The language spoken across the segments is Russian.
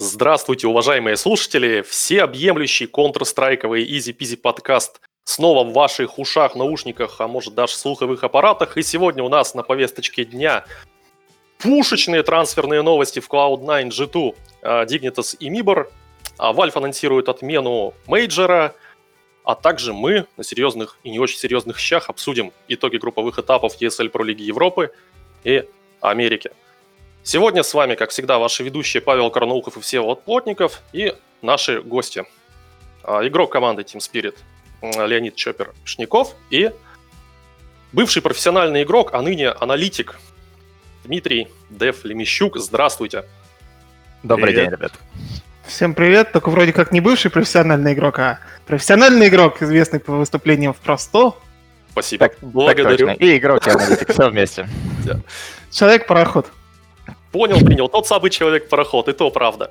Здравствуйте, уважаемые слушатели! Всеобъемлющий контрстрайковый easy-peasy подкаст снова в ваших ушах, наушниках, а может даже слуховых аппаратах. И сегодня у нас на повесточке дня пушечные трансферные новости в Cloud9 G2, Dignitas и MIBR. А Valve анонсирует отмену мейджора, а также мы на серьезных и не очень серьезных щах обсудим итоги групповых этапов ESL Pro Лиги Европы и Америки. Сегодня с вами, как всегда, ваши ведущие Павел Карнаухов и Всеволод Плотников и наши гости. А, игрок команды Team Spirit Леонид Чопер Шников и бывший профессиональный игрок, а ныне аналитик Дмитрий Дев Лемещук. Здравствуйте. Добрый привет. день, ребят. Всем привет, только вроде как не бывший профессиональный игрок, а профессиональный игрок, известный по выступлениям в Просто. Спасибо. Так, Благодарю. Так точно. И игрок, и аналитик, все вместе. Человек-пароход. Понял, принял. Тот самый человек-пароход, и то правда.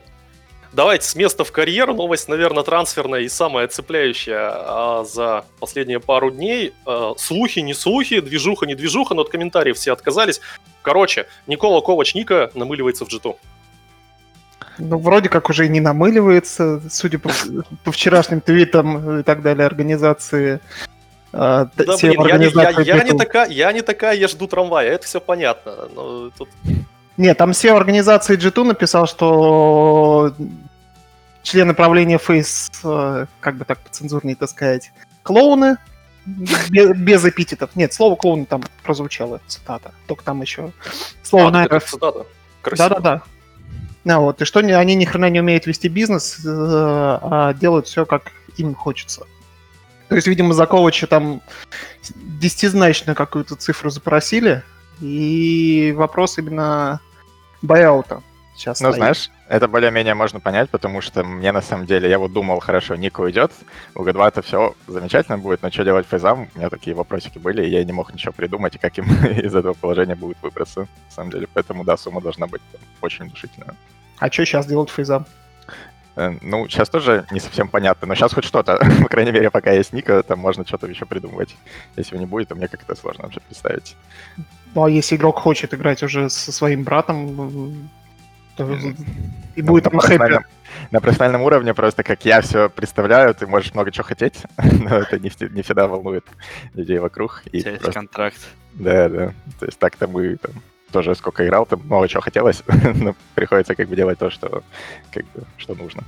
Давайте с места в карьеру. Новость, наверное, трансферная и самая цепляющая а, за последние пару дней. А, слухи, не слухи, движуха, не движуха, но от комментариев все отказались. Короче, Никола Ковач Ника намыливается в джиту. Ну, вроде как уже и не намыливается, судя по, по вчерашним твитам и так далее, организации. А, да, блин, я, я, я, я, не такая, я не такая, я жду трамвая, это все понятно. Но тут нет, там все организации G2 написал, что члены правления Face, э, как бы так по-цензурнее это сказать, клоуны, без, без эпитетов. Нет, слово клоуны там прозвучало, цитата. Только там еще слово, а, наверное... цитата. Да-да-да. Ну, вот, и что они ни хрена не умеют вести бизнес, э, а делают все, как им хочется. То есть, видимо, за Ковача там десятизначную какую-то цифру запросили, и вопрос именно байаута сейчас Ну, стоит. знаешь, это более-менее можно понять, потому что мне на самом деле, я вот думал, хорошо, Ник уйдет, у Г2 это все замечательно будет, но что делать фейзам? У меня такие вопросики были, и я не мог ничего придумать, и как им из этого положения будет выбраться, на самом деле. Поэтому, да, сумма должна быть там, очень внушительная. А что сейчас делать фейзам? Э, ну, сейчас тоже не совсем понятно, но сейчас хоть что-то. По крайней мере, пока есть Ника, там можно что-то еще придумывать. Если его не будет, то мне как-то сложно вообще представить. Ну, а если игрок хочет играть уже со своим братом, то и будет ну, там хэппи. На профессиональном уровне просто, как я все представляю, ты можешь много чего хотеть, но это не, не всегда волнует людей вокруг. И У тебя просто... есть контракт. Да, да. То есть так-то мы там, тоже сколько играл, там много чего хотелось, но приходится как бы делать то, что, как бы, что нужно.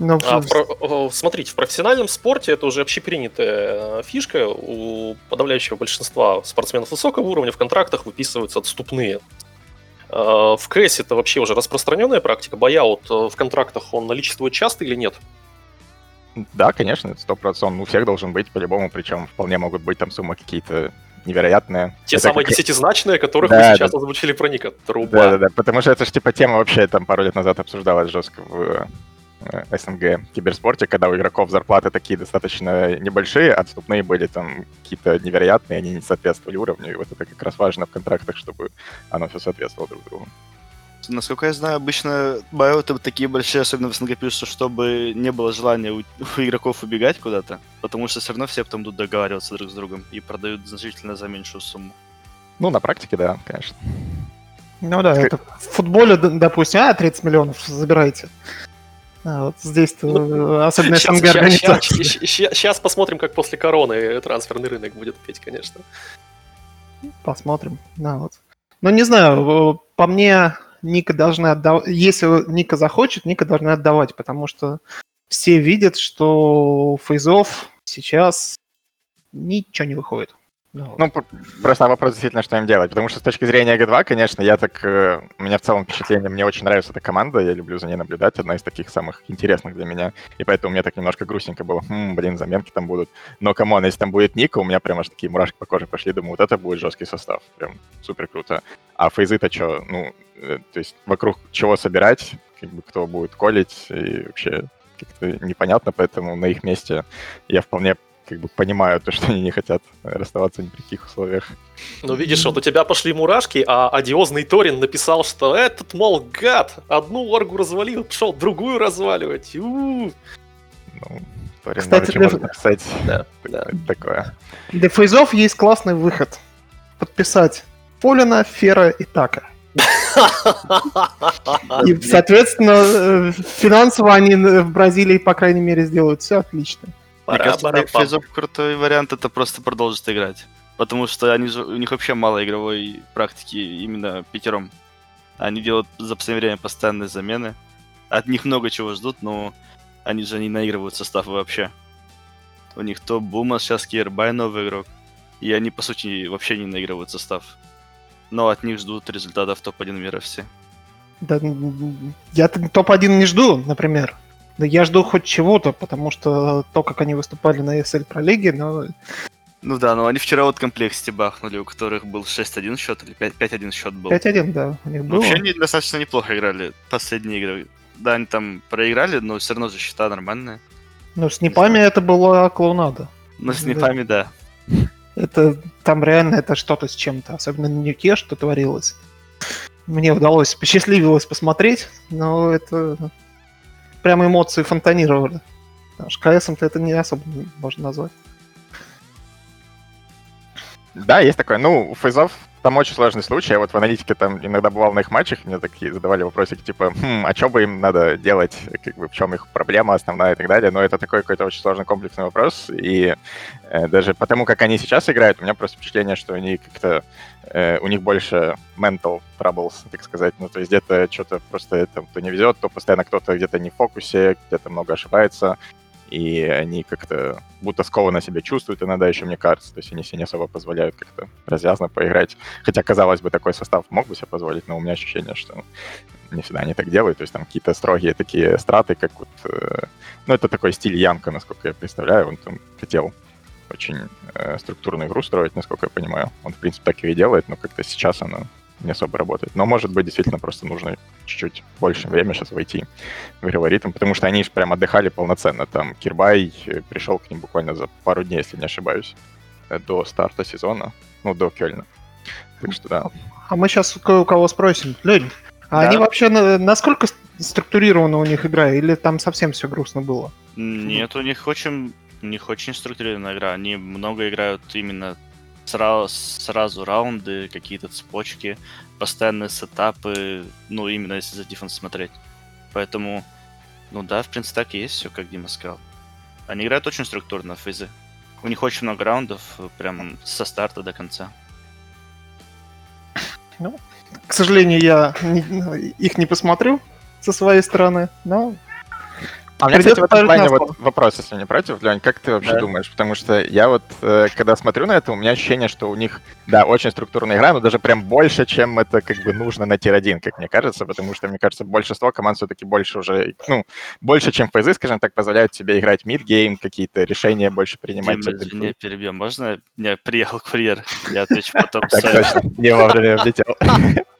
Ну, а, про, смотрите, в профессиональном спорте это уже общепринятая э, фишка. У подавляющего большинства спортсменов высокого уровня в контрактах выписываются отступные. А, в КС это вообще уже распространенная практика. Бояут э, в контрактах он наличествует часто или нет? Да, конечно, сто процентов. Он у всех должен быть по-любому, причем вполне могут быть там суммы какие-то невероятные. Те это самые как... десятизначные, которых да, вы сейчас да. озвучили про Ника. Труба. Да, да, да, потому что это же типа тема вообще там пару лет назад обсуждалась жестко в Э, СНГ киберспорте, когда у игроков зарплаты такие достаточно небольшие, отступные были там какие-то невероятные, они не соответствовали уровню, и вот это как раз важно в контрактах, чтобы оно все соответствовало друг другу. Насколько я знаю, обычно байоты такие большие, особенно в СНГ, пишут, чтобы не было желания у, у игроков убегать куда-то, потому что все равно все потом будут договариваться друг с другом и продают значительно за меньшую сумму. Ну, на практике, да, конечно. Ну да, это в футболе, допустим, а, 30 миллионов забирайте. А, вот здесь ну, особенно сейчас, СНГ организации. Сейчас, сейчас посмотрим, как после короны трансферный рынок будет петь, конечно. Посмотрим. Да, вот. Ну, не знаю, по мне, Ника должны отдавать... Если Ника захочет, Ника должны отдавать, потому что все видят, что фейзов сейчас ничего не выходит. Ну, просто вопрос действительно, что им делать. Потому что с точки зрения G2, конечно, я так... Э, у меня в целом впечатление, мне очень нравится эта команда, я люблю за ней наблюдать, одна из таких самых интересных для меня. И поэтому мне так немножко грустненько было. Хм, блин, заменки там будут. Но, come on, если там будет NiKo, у меня прям аж такие мурашки по коже пошли. Думаю, вот это будет жесткий состав. Прям супер круто. А фейзы-то что? Ну, э, то есть вокруг чего собирать, как бы кто будет коллить, и вообще как-то непонятно, поэтому на их месте я вполне как бы понимаю то, что они не хотят расставаться ни при каких условиях. Ну, видишь, вот у тебя пошли мурашки, а одиозный Торин написал, что этот, мол, гад, одну оргу развалил, пошел другую разваливать. У-у-у. Ну, Торин Кстати, для... может написать да, да. такое. Для фейзов есть классный выход. Подписать Полина, Фера и Така. И, соответственно, э, финансово они э, в Бразилии, по крайней мере, сделают все отлично. Мне кажется, Пара-пара-пам. фейзов крутой вариант это просто продолжить играть. Потому что они у них вообще мало игровой практики именно пятером. Они делают за последнее время постоянные замены. От них много чего ждут, но они же не наигрывают состав вообще. У них то Бума, сейчас Кирбай новый игрок. И они, по сути, вообще не наигрывают состав. Но от них ждут результатов топ-1 мира все. Да, я т- топ-1 не жду, например. Да я жду хоть чего-то, потому что то, как они выступали на ESL Pro Лиге, но Ну да, но они вчера вот комплекте бахнули, у которых был 6-1 счет или 5- 5-1 счет был. 5-1, да, у них Ну, было. Вообще они достаточно неплохо играли последние игры. Да, они там проиграли, но все равно же счета нормальные. Но с Непами это была клоунада. Но с Да. Непами, да. Это там реально это что-то с чем-то, особенно на Нюке, что творилось. Мне удалось, посчастливилось посмотреть, но это прям эмоции фонтанировали. Потому что КСом-то это не особо можно назвать. Да, есть такое. Ну, у фейзов там очень сложный случай. Я вот в аналитике там иногда бывал на их матчах, мне такие задавали вопросики, типа, хм, а что бы им надо делать, как бы в чем их проблема основная и так далее. Но это такой какой-то очень сложный комплексный вопрос. И э, даже потому, как они сейчас играют, у меня просто впечатление, что они как-то э, у них больше mental troubles, так сказать. Ну, то есть где-то что-то просто это то не везет, то постоянно кто-то где-то не в фокусе, где-то много ошибается и они как-то будто скованно себя чувствуют иногда еще, мне кажется. То есть они себе не особо позволяют как-то развязно поиграть. Хотя, казалось бы, такой состав мог бы себе позволить, но у меня ощущение, что не всегда они так делают. То есть там какие-то строгие такие страты, как вот... э, ну, это такой стиль Янка, насколько я представляю. Он там хотел очень э, структурную игру строить, насколько я понимаю. Он, в принципе, так и делает, но как-то сейчас она не особо работает. Но, может быть, действительно просто нужно чуть-чуть больше время сейчас войти в ритм, потому что они же прям отдыхали полноценно. Там Кирбай э, пришел к ним буквально за пару дней, если не ошибаюсь, э, до старта сезона, ну, до Кёльна. Так что да. А мы сейчас кое у кого спросим. Лень, а Да. они вообще на- насколько структурирована у них игра, или там совсем все грустно было? Нет, у них очень, у них очень структурированная игра. Они много играют именно сразу, сразу раунды, какие-то цепочки, постоянные сетапы, ну, именно если за дефенс смотреть. Поэтому, ну да, в принципе, так и есть все, как Дима сказал. Они играют очень структурно в фейзы. У них очень много раундов, прям со старта до конца. К сожалению, я не- их не посмотрю со своей стороны, но А у меня, Придётся кстати, в этом плане вот вопрос, если не против, Лень, как ты вообще Да. думаешь? Потому что я вот, э, когда смотрю на это, у меня ощущение, что у них, да, очень структурная игра, но даже прям больше, чем это как бы нужно на тир-1, как мне кажется, потому что, мне кажется, большинство команд все-таки больше уже, ну, больше, чем фейзы, скажем так, позволяют себе играть mid-game, какие-то решения больше принимать. Дима, извини, перебьем. Можно? Я приехал курьер. Я отвечу потом. Так точно, не вовремя влетел.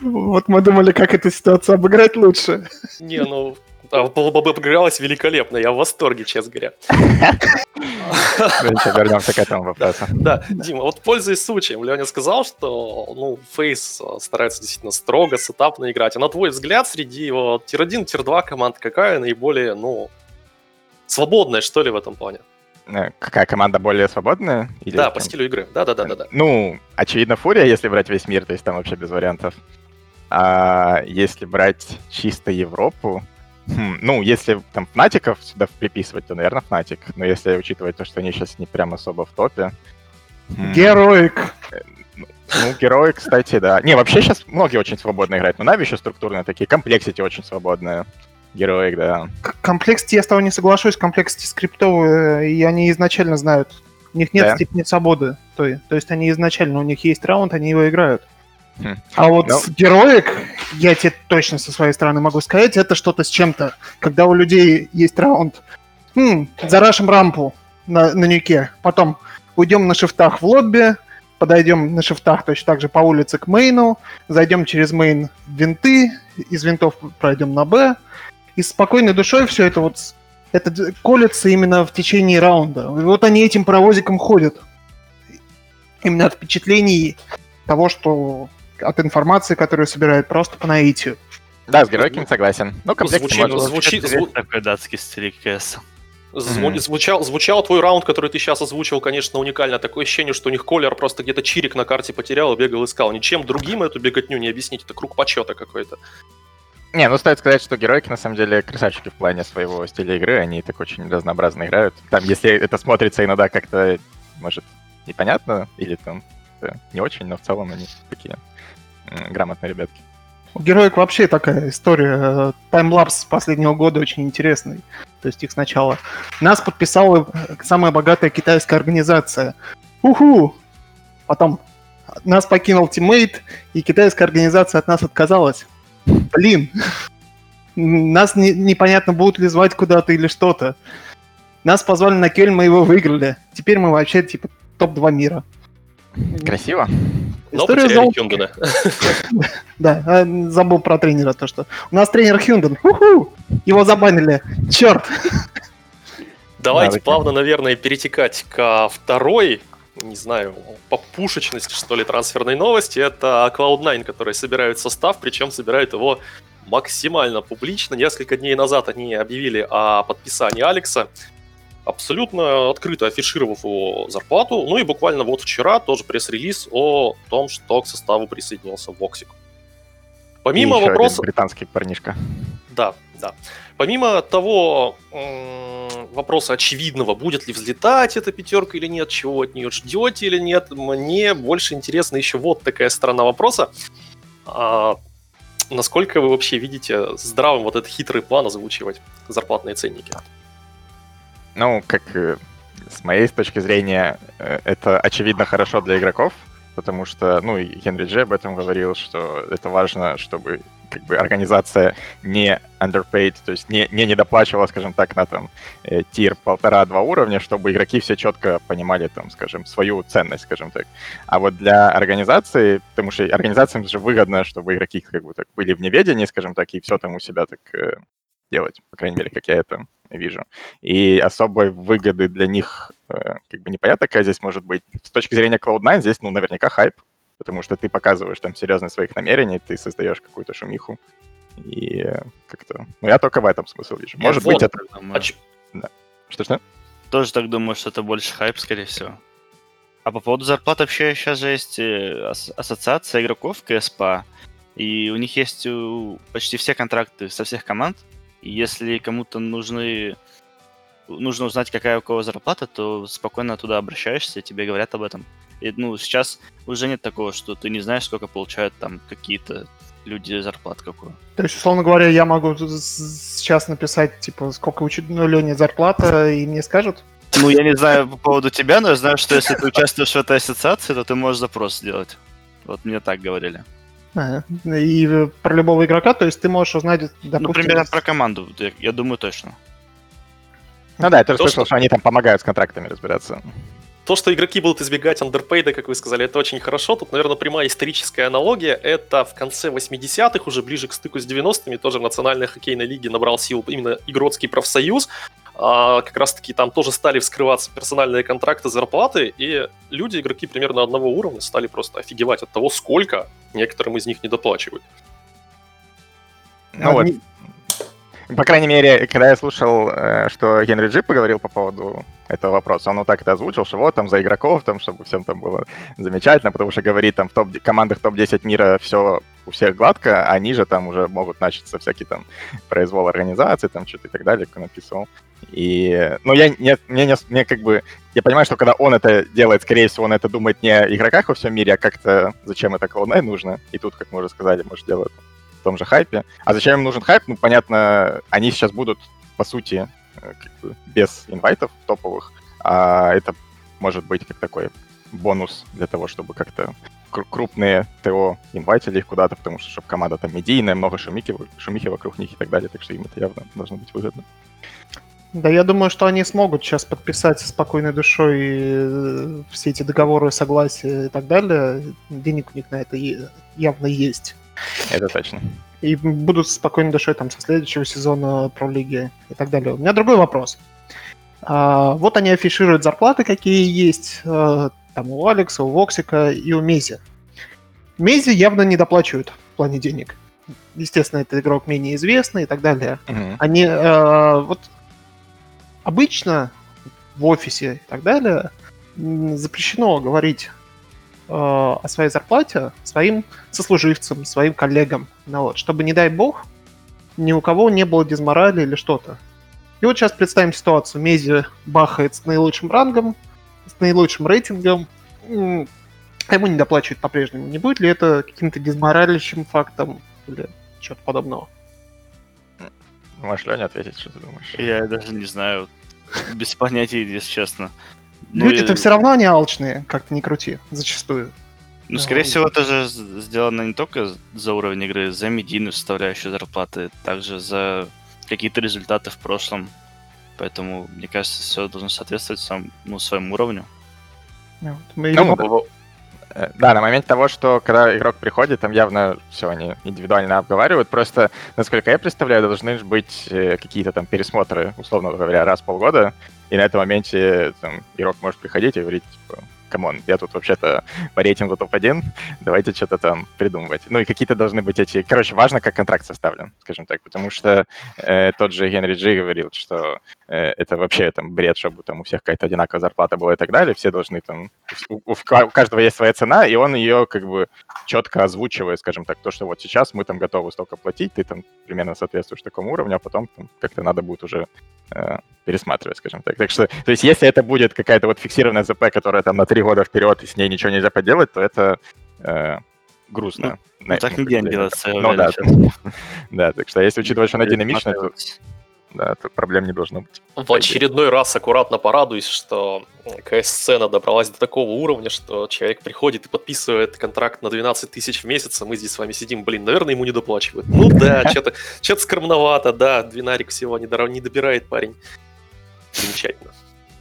вот мы думали, как эту ситуацию обыграть лучше. Не, ну, а, обыгралось великолепно, я в восторге, честно говоря. Ну, ничего, вернемся к этому вопросу. Да, Дима, вот пользуясь случаем, Леня сказал, что, ну, FaZe э, старается действительно строго, сетапно играть. А на твой взгляд, среди его tier-1, tier-2 команд какая наиболее, ну, свободная, что ли, в этом плане? Э, Какая команда более свободная? Или Да, там- по стилю игры. Да-да-да-да. Ну, очевидно, FURIA, если брать весь мир, то есть там вообще без вариантов. А если брать чисто Европу, хм, ну, если там Фнатиков сюда приписывать, то, наверное, Fnatic. Но если учитывать то, что они сейчас не прям особо в топе... хм, Heroic. Ну, герои, кстати, да. Не, вообще сейчас многие очень свободно играют. Но NAVI еще структурные такие. Complexity очень свободные. Heroic, да. К- Complexity, я с тобой не соглашусь, Complexity скриптовые, и они изначально знают. У них нет Да. степени свободы. То, то есть они изначально, у них есть раунд, они его играют. Хм. А вот Ну. с Heroic, я тебе точно со своей стороны могу сказать, это что-то с чем-то. Когда у людей есть раунд, «Хм, зарашим рампу на, на нюке, потом уйдем на шифтах в лобби, подойдем на шифтах точно так же по улице к мейну, зайдем через мейн в винты, из винтов пройдем на Б, и спокойной душой все это вот это колется именно в течение раунда. И вот они этим паровозиком ходят. Именно от впечатлений того, что от информации, которую собирают просто по наитию. Да, с героиком согласен. Ну, звучит- можно- звучит- зву- такой датский стиль КС. Зв- Мгм. звучал, звучал твой раунд, который ты сейчас озвучил, конечно, уникально. Такое ощущение, что у них Колер просто где-то чирик на карте потерял и бегал искал. Ничем другим эту беготню не объяснить. Это круг почета какой-то. Не, ну стоит сказать, что героики на самом деле красавчики в плане своего стиля игры, они так очень разнообразно играют. Там, если это смотрится иногда как-то, может, непонятно, или там э, не очень, но в целом они такие грамотные ребятки. У героек вообще такая история. э, Таймлапс последнего года очень интересный. То есть их сначала. Нас подписала самая богатая китайская организация. Уху! Потом нас покинул тиммейт, и китайская организация от нас отказалась. Блин! Нас не- непонятно, будут ли звать куда-то или что-то. Нас позвали на Кельм, мы его выиграли. Теперь мы вообще типа топ-2 мира. Красиво. Но История потеряли золота. Хюндена. Да, а, забыл про тренера то, что у нас тренер Хюнден. Его забанили. Черт! Давайте Да, плавно, наверное, перетекать ко второй, не знаю, по пушечности, что ли, трансферной новости. Это Cloud9, которые собирают состав, причем собирают его максимально публично. Несколько дней назад они объявили о подписании Алекса, абсолютно открыто афишировав его зарплату. Ну и буквально вот вчера тоже пресс-релиз о том, что к составу присоединился Воксик. Помимо И вопроса... британский парнишка. Да, да. Помимо того вопроса очевидного, будет ли взлетать эта пятерка или нет, чего от нее ждете или нет, мне больше интересна еще вот такая сторона вопроса. А, насколько вы вообще видите здравым вот этот хитрый план озвучивать зарплатные ценники? Ну, как э, с моей точки зрения, э, это очевидно хорошо для игроков, потому что, ну, и Генри Джей об этом говорил, что это важно, чтобы как бы организация не underpaid, то есть не, не недоплачивала, скажем так, на там э, тир полтора-два уровня, чтобы игроки все четко понимали, там, скажем, свою ценность, скажем так. А вот для организации, потому что организациям же выгодно, чтобы игроки как бы так были в неведении, скажем так, и все там у себя так э, делать, по крайней мере, как я это вижу. И особой выгоды для них как бы непонятно, какая здесь может быть. С точки зрения Cloud9 здесь, ну, наверняка хайп, потому что ты показываешь там серьезность своих намерений, ты создаешь какую-то шумиху. И э, как-то... Ну, я только в этом смысл вижу. Я Может вот быть, это... так думаю. А ч- Что-что? Тоже так думаю, что это больше хайп, скорее всего. А по поводу зарплат вообще сейчас же есть э, ас- ассоциация игроков КСПА, и у них есть почти все контракты со всех команд. И если кому-то нужны нужно узнать, какая у кого зарплата, то спокойно туда обращаешься, и тебе говорят об этом. И, ну, сейчас уже нет такого, что ты не знаешь, сколько получают там какие-то люди зарплат какую. То есть, условно говоря, я могу сейчас написать, типа, сколько у ну, Лёни зарплата, и мне скажут? Ну, я не знаю по поводу тебя, но я знаю, что если ты участвуешь в этой ассоциации, то ты можешь запрос сделать. Вот мне так говорили. А, И э, про любого игрока, то есть ты можешь узнать, допустим... Ну, примерно про команду, я думаю точно. Ну да, я тоже То, слышал, что- что они там помогают с контрактами разбираться. То, что игроки будут избегать андерпейда, как вы сказали, это очень хорошо. Тут, наверное, прямая историческая аналогия. Это в конце 80-х, уже ближе к стыку с 90-ми, тоже в Национальной хоккейной лиге набрал силу именно Игротский профсоюз. А, как раз-таки там тоже стали вскрываться персональные контракты, зарплаты, и люди, игроки примерно одного уровня, стали просто офигевать от того, сколько некоторым из них не доплачивают. Ну вот, По крайней мере, когда я слушал, э, что Генри Джи поговорил по поводу этого вопроса, он вот так это озвучил, что вот там за игроков, там, чтобы всем там было замечательно, потому что говорит, там в топ командах топ-10 мира все у всех гладко, а ниже там уже могут начаться всякие там произвол организации, там что-то и так далее, как он написал. И, ну, я, не, мне, не, мне как бы, я понимаю, что когда он это делает, скорее всего, он это думает не о игроках во всем мире, а как-то зачем это Cloud9 нужно. И тут, как мы уже сказали, может, делают том же хайпе. А зачем им нужен хайп? Ну, понятно, они сейчас будут, по сути, э, как бы без инвайтов топовых, а это может быть как такой бонус для того, чтобы как-то кру- крупные ТО инвайтили их куда-то, потому что чтобы команда там медийная, много шумихи, шумихи вокруг них и так далее, так что им это явно должно быть выгодно. Да, я думаю, что они смогут сейчас подписать спокойной душой э, все эти договоры, согласия и так далее. Денег у них на это явно есть. Это точно. И будут со спокойной душой там со следующего сезона про лиги и так далее. У меня другой вопрос. А, вот они афишируют зарплаты, какие есть э, там у Алекса, у Воксика и у Мези. Мези явно не доплачивают в плане денег. Естественно, это игрок менее известный и так далее. Мгм. Они, э, вот, обычно в офисе и так далее запрещено говорить о своей зарплате своим сослуживцам, своим коллегам. Ну, вот, чтобы, не дай бог, ни у кого не было дизморали или что-то. И вот сейчас представим ситуацию. Мези бахает с наилучшим рангом, с наилучшим рейтингом, а ему не доплачивают по-прежнему. Не будет ли это каким-то дизморалящим фактом или что-то подобного? Можешь, Леня, ответить, что ты думаешь? Я даже не знаю. Без понятия, если честно. Ну, Люди-то и- все равно они алчные, как-то не крути, зачастую. Ну, скорее Ну, всего, это же сделано не только за уровень игры, за медийную составляющую зарплаты, также за какие-то результаты в прошлом. Поэтому, мне кажется, все должно соответствовать сам, ну, своему уровню. Вот. Мы Ну, его- Э, Да, на момент того, что когда игрок приходит, там явно все они индивидуально обговаривают. Просто, насколько я представляю, должны быть э, какие-то там пересмотры, условно говоря, раз в полгода. И на этом моменте там, игрок может приходить и говорить, типа, come on, я тут вообще-то по рейтингу топ-1, давайте что-то там придумывать. Ну и какие-то должны быть эти... Короче, важно, как контракт составлен, скажем так, потому что э, тот же HenryG говорил, что э, это вообще там бред, чтобы там у всех какая-то одинаковая зарплата была и так далее, все должны там... У, у ка- у каждого есть своя цена, и он ее как бы четко озвучивает, скажем так, то, что вот сейчас мы там готовы столько платить, ты там примерно соответствуешь такому уровню, а потом там, как-то надо будет уже э, пересматривать, скажем так. Так что, то есть если это будет какая-то вот фиксированная ЗП, которая там на три года вперед, и с ней ничего нельзя поделать, то это э, грустно. На- Ну, так ну, нигде не делается. Ну да, да, так что если учитывать, что она динамичная, то, да, то проблем не должно быть. В очередной раз аккуратно порадуюсь, что КС-сцена добралась до такого уровня, что человек приходит и подписывает контракт на 12 тысяч в месяц, а мы здесь с вами сидим, блин, наверное, ему не доплачивают. Ну да, что-то что скромновато, да, двинарик всего не добирает парень. Замечательно.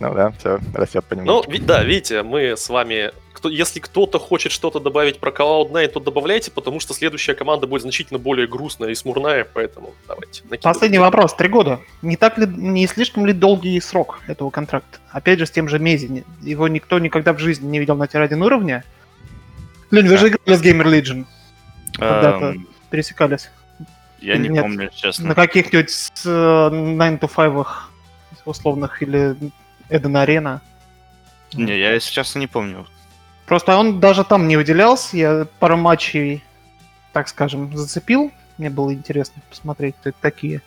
Ну да, все, растет Ну, понемножку. ви- да, видите, мы с вами... Кто, если кто-то хочет что-то добавить про Cloud9, то добавляйте, потому что следующая команда будет значительно более грустная и смурная, поэтому давайте. накидывайте. Последний вопрос. Три года. Не так ли, не слишком ли долгий срок этого контракта? Опять же, с тем же Мези. Его никто никогда в жизни не видел на тир-1 уровне. Лень, вы же играли с Gamer Legion, когда-то Эм, пересекались. Я не Нет. помню, честно. На каких-нибудь э, 9 to 5 условных или Эден Арена. Не, я, если честно, не помню. Просто он даже там не выделялся. Я пару матчей, так скажем, зацепил. Мне было интересно посмотреть, кто это такие.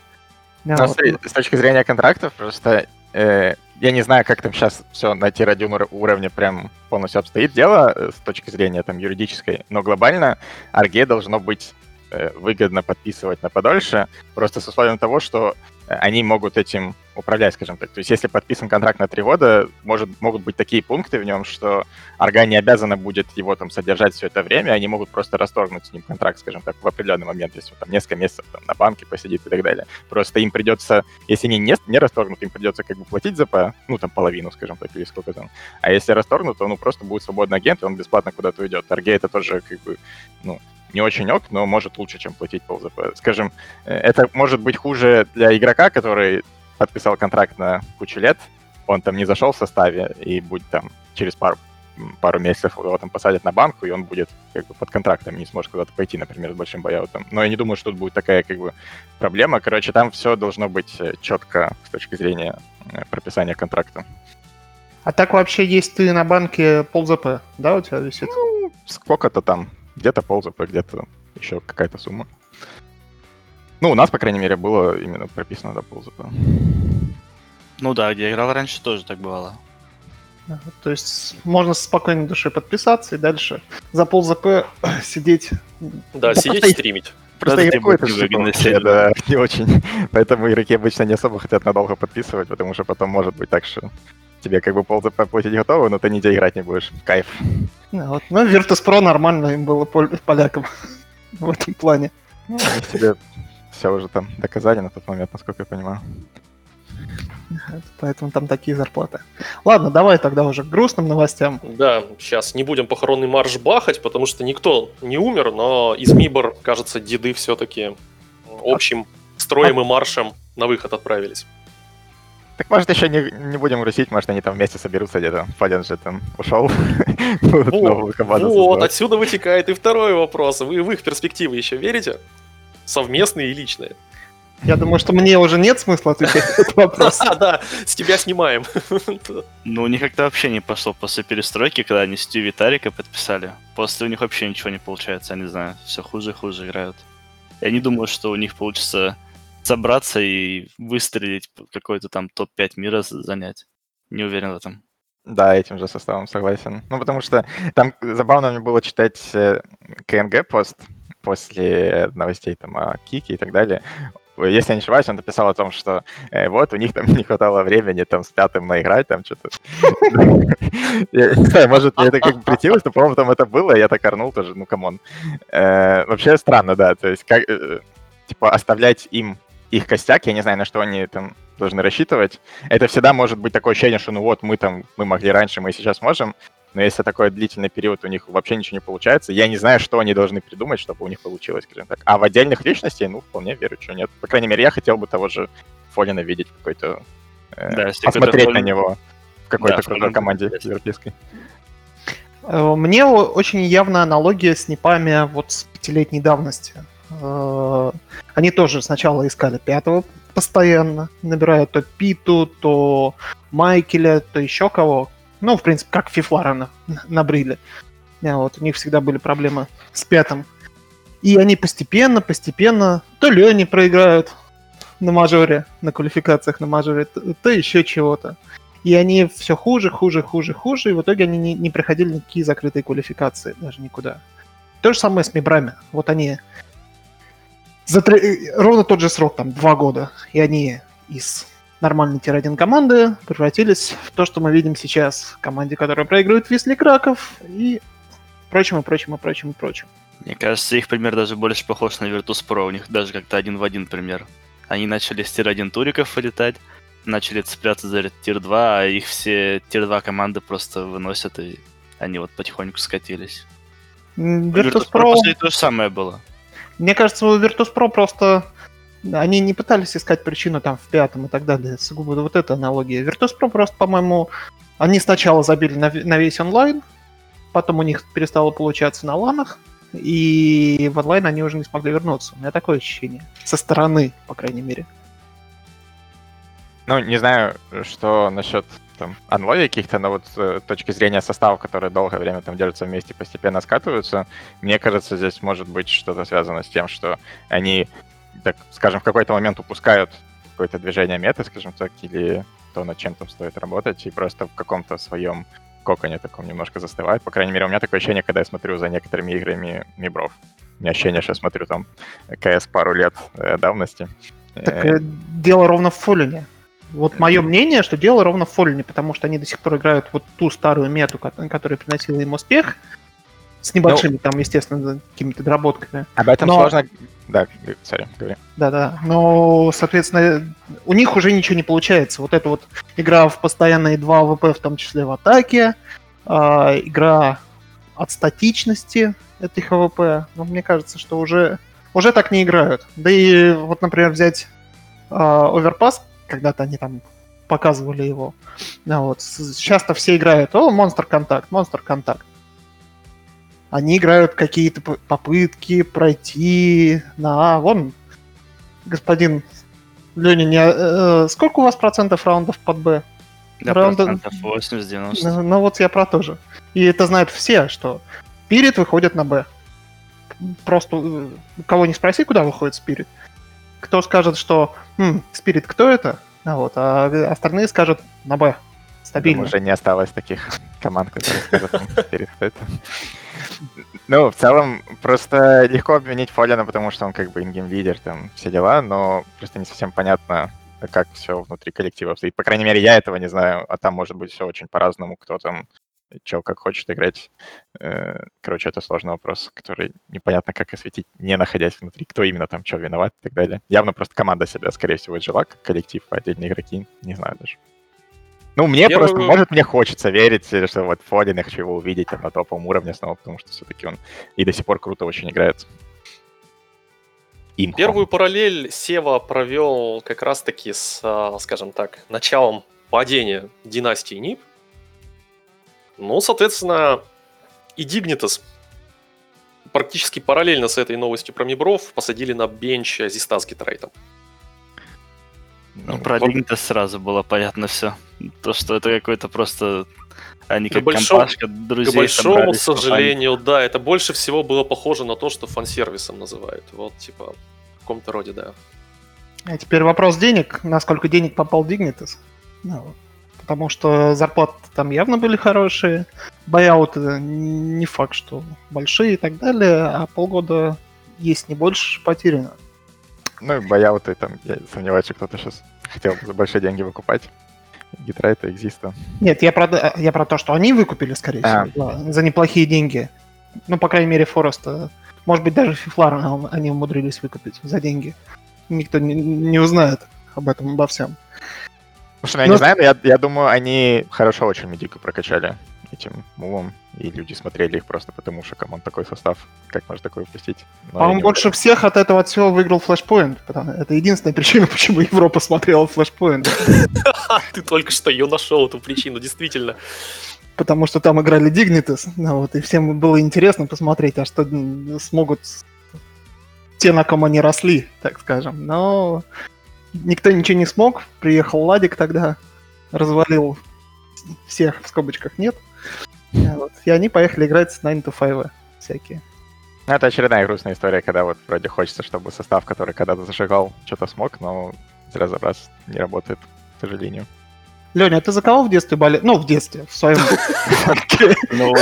Да, Ну, вот. смотри, с точки зрения контрактов, просто э, я не знаю, как там сейчас все на тир-1 ур- уровне прям полностью обстоит дело э, с точки зрения там юридической, но глобально RG должно быть э, выгодно подписывать на подольше, просто с условием того, что они могут этим управлять, скажем так. То есть если подписан контракт на три года, может, могут быть такие пункты в нем, что Арга не обязана будет его там содержать все это время, они могут просто расторгнуть с ним контракт, скажем так, в определенный момент, если он там несколько месяцев там, на банке посидит и так далее. Просто им придется, если они не, не расторгнут, им придется как бы платить за ну там половину, скажем так, или сколько там. А если расторгнут, то ну просто будет свободный агент, и он бесплатно куда-то уйдет. Арге это тоже как бы, ну, не очень ок, но может лучше, чем платить пол ЗП. Скажем, э, это может быть хуже для игрока, который подписал контракт на кучу лет, он там не зашел в составе, и будет там через пару, пару месяцев его там посадят на банку, и он будет как бы под контрактом, не сможет куда-то пойти, например, с большим бояутом. Но я не думаю, что тут будет такая как бы проблема. Короче, там все должно быть четко с точки зрения э, прописания контракта. А так вообще есть ты на банке пол ЗП, да, у тебя висит? Ну, сколько-то там, где-то пол ЗП, где-то еще какая-то сумма. Ну, у нас, по крайней мере, было именно прописано до пол ЗП. Ну да, где я играл раньше, тоже так бывало. То есть можно с спокойной душой подписаться и дальше за пол ЗП сидеть. Да, Да, сидеть просто- и стримить. Просто Даже игроку это будет невыгодно, вообще, да, не очень. Поэтому игроки обычно не особо хотят надолго подписывать, потому что потом может быть так, что тебе как бы пол платить готовы, но ты нигде играть не будешь. Кайф. Ну, вот. ну Virtus.pro нормально им было пол- полякам в этом плане. Ну, себе все уже там доказали на тот момент, насколько я понимаю. Поэтому там такие зарплаты. Ладно, давай тогда уже к грустным новостям. Да, сейчас не будем похоронный марш бахать, потому что никто не умер, но из Мибор, кажется, деды все-таки общим строем и маршем на выход отправились. Так может еще не, не будем грустить, может они там вместе соберутся где-то. Фаден же там ушел. Вот, отсюда вытекает и второй вопрос. Вы в их перспективы еще верите? Совместные и личные. Я думаю, что мне уже нет смысла отвечать на этот вопрос. А, да, с тебя снимаем. Ну, у них как-то вообще не пошло после перестройки, когда они Стю Виталика подписали. После у них вообще ничего не получается, я не знаю. Все хуже и хуже играют. Я не думаю, что у них получится собраться и выстрелить какой-то там топ-5 мира за- занять. Не уверен в этом. Да, этим же составом согласен. Ну, потому что там забавно мне было читать э, kNg пост после новостей там о кике и так далее. Если я не ошибаюсь, он написал о том, что э, вот у них там не хватало времени там с пятым наиграть, там что-то. Может, мне это как бы притилось, но, по-моему, там это было, я так орнул тоже, ну, come on. Э, Вообще странно, да, то есть как, э, типа, оставлять им их костяк, я не знаю, на что они там должны рассчитывать. Это всегда может быть такое ощущение, что ну вот мы там, мы могли раньше, мы и сейчас можем, но если такой длительный период у них вообще ничего не получается, я не знаю, что они должны придумать, чтобы у них получилось, скажем так. А в отдельных личностей, ну, вполне верю, что нет. По крайней мере, я хотел бы того же Фолина видеть какой-то... э, Да, посмотреть на него в какой-то Да, крутой команде европейской. Э, Мне очень явная аналогия с Непами вот с пятилетней давности. Э, Они тоже сначала искали пятого постоянно, набирая то Питу, то Майкеля, то еще кого. Ну, в принципе, как Фифлара на- набрили. Э, Вот, у них всегда были проблемы с пятым. И они постепенно, постепенно, то Лени проиграют на мажоре, на квалификациях на мажоре, то, то еще чего-то. И они все хуже, хуже, хуже, хуже, и в итоге они не, не проходили никакие закрытые квалификации, даже никуда. То же самое с MIBR ами. Вот они за три- ровно тот же срок, там, два года, и они из нормальной tier-1 команды превратились в то, что мы видим сейчас. Команде, которая проигрывает Wisła Kraków и прочим, и прочим, и прочим, и прочим. Мне кажется, их пример даже больше похож на Virtus.pro. У них даже как-то один в один пример. Они начали с tier-1 турников вылетать, начали цепляться за tier-2, а их все tier-2 команды просто выносят, и они вот потихоньку скатились. Virtus.pro, после то же самое было. Мне кажется, у Virtus.pro просто они не пытались искать причину там в пятом и так далее. Сугубо вот эта аналогия. Virtus.pro просто, по-моему, они сначала забили на, ве- на весь онлайн, потом у них перестало получаться на ланах, и в онлайн они уже не смогли вернуться. У меня такое ощущение. Со стороны, по крайней мере. Ну, не знаю, что насчет там анлови каких-то, но вот с точки зрения составов, которые долгое время там держатся вместе, постепенно скатываются, мне кажется, здесь может быть что-то связано с тем, что они, так скажем, в какой-то момент упускают какое-то движение меты, скажем так, или то, над чем там стоит работать, и просто в каком-то своем коконе таком немножко застывают. По крайней мере, у меня такое ощущение, когда я смотрю за некоторыми играми Мибров. У меня ощущение, что я смотрю там КС пару лет э, давности. Так Э, э, дело ровно в FalleN е. Вот мое мнение, что дело ровно в FalleN е, потому что они до сих пор играют вот ту старую мету, ко- которая приносила им успех, с небольшими там, естественно, какими-то доработками. Об этом Но- сложно... Да, sorry, говори. Да-да. Но, соответственно, у них уже ничего не получается. Вот эта вот игра в постоянные 2 AWP, в том числе в атаке, а, игра от статичности этих AWP, ну, мне кажется, что уже, уже так не играют. Да и вот, например, взять а, Overpass, когда-то они там показывали его. Да, вот. Сейчас-то все играют, о, монстр контакт, монстр контакт. Они играют какие-то попытки пройти на... А, Вон, господин Леня, не, э, сколько у вас процентов раундов под Б? Да, Раунда- процентов 80-90. Ну, ну вот я про то же. И это знают все, что Спирит выходит на Б. Просто э, кого не спроси, куда выходит Спирит. Кто скажет, что Спирит кто это? А, вот, а остальные скажут на Б. Стабильно. Думаю, уже не осталось таких команд, которые скажут перед кто это. Ну, в целом, просто легко обвинить Фолина, потому что он как бы ингейм-лидер, там, все дела, но просто не совсем понятно, как все внутри коллектива обстоит. По крайней мере, я этого не знаю, а там может быть все очень по-разному, кто там чё как хочет играть. Э, Короче, это сложный вопрос, который непонятно, как осветить, не находясь внутри, кто именно там что виноват и так далее. Явно просто команда себя, скорее всего, изжила, как коллектив, а отдельные игроки, не знаю даже. Ну, мне Первый просто, вы- может, мне хочется верить, э, что вот Фодин, я хочу его увидеть там на топовом уровне снова, потому что все-таки он и до сих пор круто очень играет. Имхо. Первую параллель Сева провел как раз-таки с, а, скажем так, началом падения династии НИП. Ну, соответственно, и Дигнитас практически параллельно с этой новостью про Мибров посадили на бенч Зиста с Гитрейтом. Ну, про вот- Dignitas сразу было понятно все. То, что это какой-то просто... Они К как большому- компашка друзей К большому сожалению, да, это больше всего было похоже на то, что фан-сервисом называют. Вот, типа, в каком-то роде, да. А теперь вопрос денег. Насколько денег попал Dignitas? Ну, вот. Потому что зарплаты там явно были хорошие. Байауты не факт, что большие и так далее. А полгода есть не больше потеряно. Ну, и бояуты там, я сомневаюсь, что кто-то сейчас хотел за большие деньги выкупать. Гитрайта, Экзиста. Нет, я про, я про то, что они выкупили, скорее А. всего, да, за неплохие деньги. Ну, по крайней мере, Фореста. Может быть, даже fifflaren а они умудрились выкупить за деньги. Никто не, не узнает об этом, обо всем. Слушай, ну я Ну- не знаю, но я, я думаю, они хорошо очень медийку прокачали этим мувом, и люди смотрели их просто потому, что come on такой состав, как можно такое упустить. Но По-моему, не больше всех от этого от всего выиграл потому- Это единственная причина, почему Европа смотрела. Ха, ты только что ее нашел, эту причину, действительно. Потому что там играли Dignitas. Ну, вот, и всем было интересно посмотреть, а что смогут те, на ком они росли, так скажем. Но никто ничего не смог. Приехал Ладик тогда, развалил всех, в скобочках нет. А вот, И они поехали играть с 9 to 5 всякие. Ну, это очередная грустная история, когда вот вроде хочется, чтобы состав, который когда-то зажигал, что-то смог, но раз за раз не работает, к сожалению. Леня, а ты за кого в детстве болел? Ну, в детстве, в своем. Ну,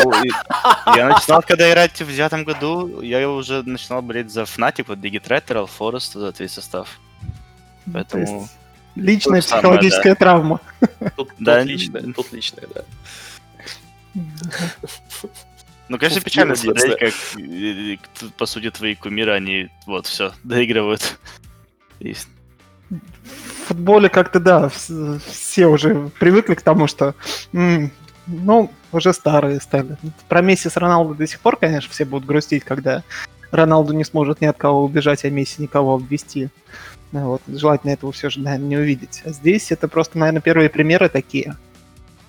я начинал, когда играть в девятом году, я уже начинал болеть за Fnatic, вот Digitrator, Forest, вот этот весь состав. То Поэтому... есть Личная То же самое, психологическая травма. Тут, Да, тут личное, тут личное, да. Ну, конечно, печально смотреть, как, по сути, твои кумиры, они вот все доигрывают. И в футболе как-то, да, вс- все уже привыкли к тому, что, ну, уже старые стали. Про Месси с Роналду до сих пор, конечно, все будут грустить, когда Роналду не сможет ни от кого убежать, а Месси никого обвести. Вот, желательно этого все же, наверное, не увидеть. А здесь это просто, наверное, первые примеры такие.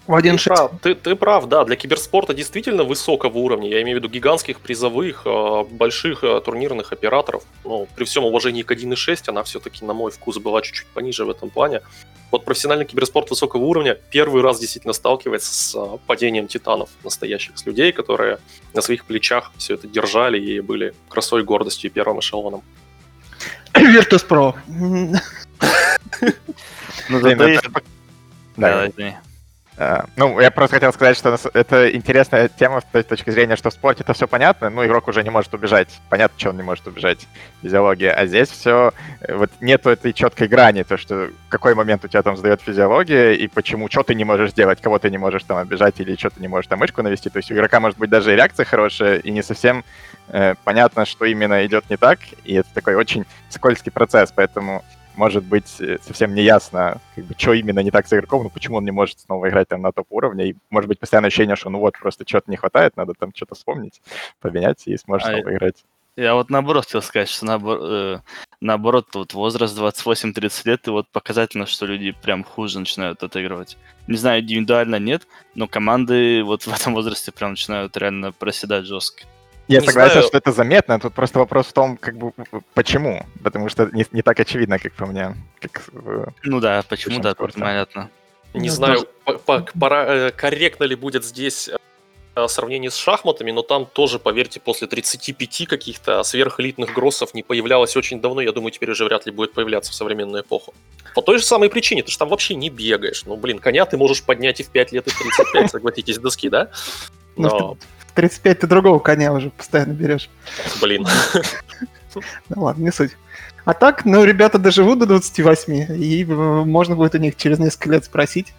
В один Ты прав, ты, ты прав, да, для киберспорта действительно высокого уровня, я имею в виду гигантских призовых, э, больших э, турнирных операторов, ну, при всем уважении к 1.6, она все-таки, на мой вкус, была чуть-чуть пониже в этом плане. Вот профессиональный киберспорт высокого уровня первый раз действительно сталкивается с э, падением титанов настоящих, с людей, которые на своих плечах все это держали и были красой, гордостью и первым эшелоном. Virtus.pro. Ну, Блин, зато это- есть... Да, Да, извини. А, Ну, я просто хотел сказать, что это интересная тема с той точки зрения, что в спорте это все понятно, ну, игрок уже не может убежать. Понятно, что он не может убежать. Физиология. А здесь все, вот нету этой четкой грани, то, что в какой момент у тебя там сдает физиология, и почему, что ты не можешь сделать, кого ты не можешь там обижать, или что ты не можешь там мышку навести. То есть у игрока может быть даже и реакция хорошая, и не совсем э, понятно, что именно идет не так, и это такой очень скользкий процесс, поэтому может быть э, совсем не ясно, как бы, что именно не так с игроком, ну почему он не может снова играть там на топ-уровне, и может быть постоянное ощущение, что ну вот, просто что-то не хватает, надо там что-то вспомнить, поменять, и сможешь А, снова играть. Я вот наоборот хотел сказать, что наобор- э, наоборот, вот возраст 28-30 лет, и вот показательно, что люди прям хуже начинают отыгрывать. Не знаю, индивидуально нет, но команды вот в этом возрасте прям начинают реально проседать жестко. Я Не согласен, знаю. что это заметно, тут просто вопрос в том, как бы, почему, потому что не, не так очевидно, как по мне, как в- Ну да, почему, да, спорта. тут понятно. Не Ну, знаю, по- по- пора- э, корректно ли будет здесь э, сравнение с шахматами, но там тоже, поверьте, после 35 каких-то сверхэлитных гроссов не появлялось очень давно, я думаю, теперь уже вряд ли будет появляться в современную эпоху. По той же самой причине, ты же там вообще не бегаешь. Ну, блин, коня ты можешь поднять и в 5 лет, и в 35, согласитесь, доски, да? Ну, Но, В 35 ты другого коня уже постоянно берешь. блин, Ну ладно, не суть. А так, ну, ребята доживут до 28, и э, можно будет у них через несколько лет спросить,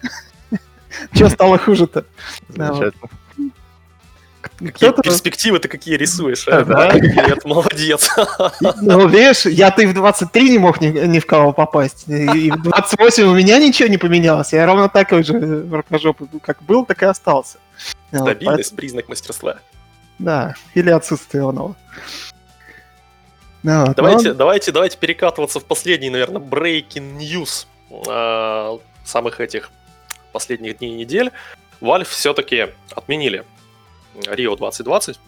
что стало хуже-то. Замечательно. Какие перспективы ты какие рисуешь, а? Да. Нет, молодец. Ну, видишь, я-то и в 23 не мог ни, ни в кого попасть. И в 28 у меня ничего не поменялось. Я ровно такой же рукожоп, как был, так и остался. Вот, Стабильность, признак мастерства. Да, или отсутствие оного. Ну, вот, Давайте, ну, давайте, давайте перекатываться в последний, наверное, breaking news э, самых этих последних дней и недель. Valve все-таки отменили Рио 2020.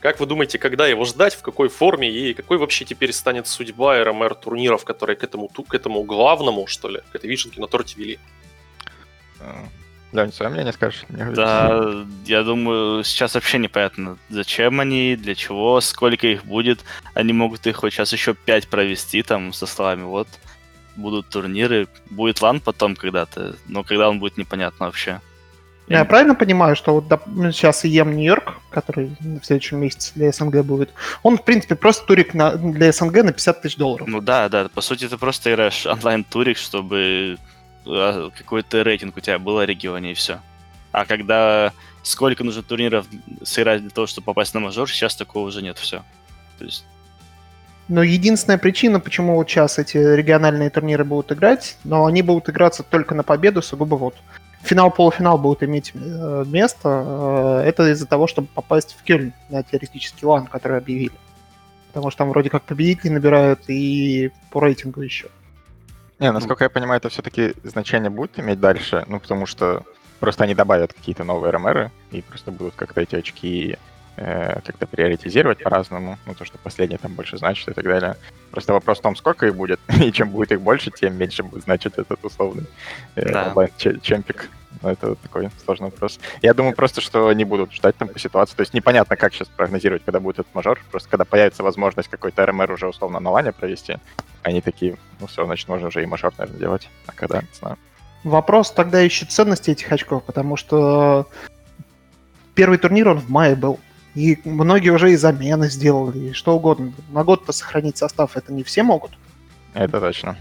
Как вы думаете, когда его ждать, в какой форме и какой вообще теперь станет судьба РМР турниров, которые к этому, к этому главному, что ли, к этой вишенке на торте вели? Лень, свое мнение скажешь? Не говори. Да, я думаю, сейчас вообще непонятно, зачем они, для чего, сколько их будет. Они могут их вот сейчас еще 5 провести там со словами, вот, будут турниры, будет лан потом когда-то, но когда он будет непонятно вообще. Я правильно понимаю, что вот доп- ну, сейчас ЕМ Нью-Йорк, который в следующем месяце для СНГ будет, он, в принципе, просто турик на, для СНГ на 50 тысяч долларов. Ну да, да, по сути ты просто играешь онлайн-турик, чтобы а, какой-то рейтинг у тебя был о регионе и все. А когда сколько нужно турниров сыграть для того, чтобы попасть на мажор, сейчас такого уже нет, все. То есть Но единственная причина, почему вот сейчас эти региональные турниры будут играть, но они будут играться только на победу, сугубо вот. Финал, полуфинал будут иметь э, место. э, это из-за того, чтобы попасть в Кёльн на теоретический лан, который объявили. Потому что там вроде как победители набирают и по рейтингу еще. Не, насколько я понимаю, это все-таки значение будет иметь дальше, ну, потому что просто они добавят какие-то новые РМРы и просто будут как-то эти очки э, как-то приоритизировать по-разному, ну, то, что последние там больше значит и так далее. Просто вопрос в том, сколько их будет, и чем будет их больше, тем меньше будет значить этот условный э, Да. онлайн-чемпик. Ну, это такой сложный вопрос. Я думаю просто, что они будут ждать там по ситуации. То есть непонятно, как сейчас прогнозировать, когда будет этот мажор. Просто когда появится возможность какой-то РМР уже условно на лане провести, они такие, ну все, значит, можно уже и мажор, наверное, делать. А когда, не знаю. Вопрос тогда еще ценности этих очков, потому что первый турнир он в мае был. И многие уже и замены сделали, и что угодно. На год-то сохранить состав это не все могут. Это точно.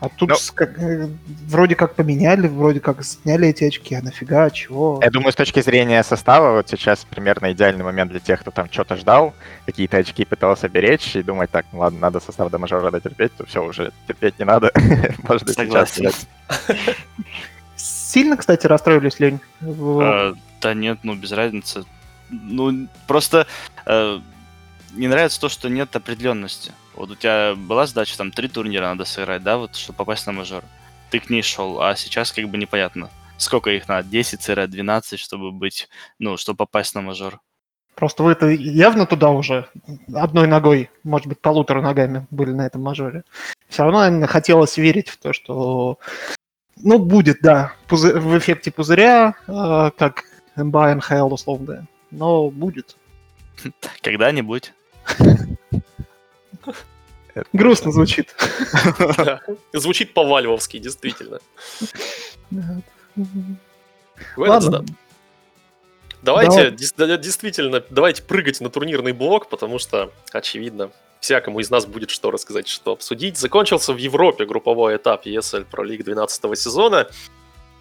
А тут Ну. с- как- э, вроде как поменяли, вроде как сняли эти очки, а нафига, чего? Я думаю, с точки зрения состава, вот сейчас примерно идеальный момент для тех, кто там что-то ждал, какие-то очки пытался беречь и думать, так, ну ладно, надо состав до мажора дотерпеть, то все, уже терпеть не надо. Можно сейчас Согласен. взять. Сильно, кстати, расстроились, Лень? Э, да нет, ну без разницы. Ну, просто э, не нравится то, что нет определенности. Вот у тебя была задача, там, три турнира надо сыграть, да, вот, чтобы попасть на мажор. Ты к ней шел, а сейчас как бы непонятно. Сколько их надо? 10 сыграть, 12, чтобы быть, ну, чтобы попасть на мажор. Просто вы-то явно туда уже одной ногой, может быть, полутора ногами были на этом мажоре. Все равно наверное, хотелось верить в то, что ну, будет, да, пузы- в эффекте пузыря, э, как МБА НХЛ условно, но будет. Когда-нибудь. Грустно звучит. Звучит по-вальвовски, действительно. Ладно, Давайте, Давай. действительно, давайте прыгать на турнирный блок, потому что, очевидно, всякому из нас будет что рассказать, что обсудить. Закончился в Европе групповой этап ESL Pro League 12 сезона.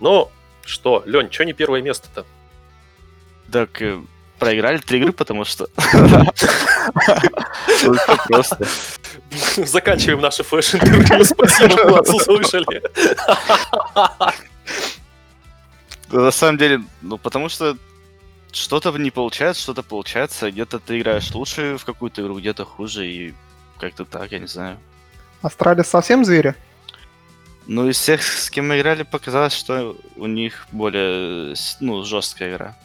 Но что, Лень, что не первое место-то? Так, э, проиграли три игры, потому что... Просто. Заканчиваем наше flash-интервью. Спасибо, вы нас услышали. На самом деле, ну, потому что что-то не получается, что-то получается. Где-то ты играешь лучше в какую-то игру, где-то хуже, и как-то так, я не знаю. Astralis совсем звери? Ну, из всех, с кем мы играли, показалось, что у них более, ну, жесткая игра.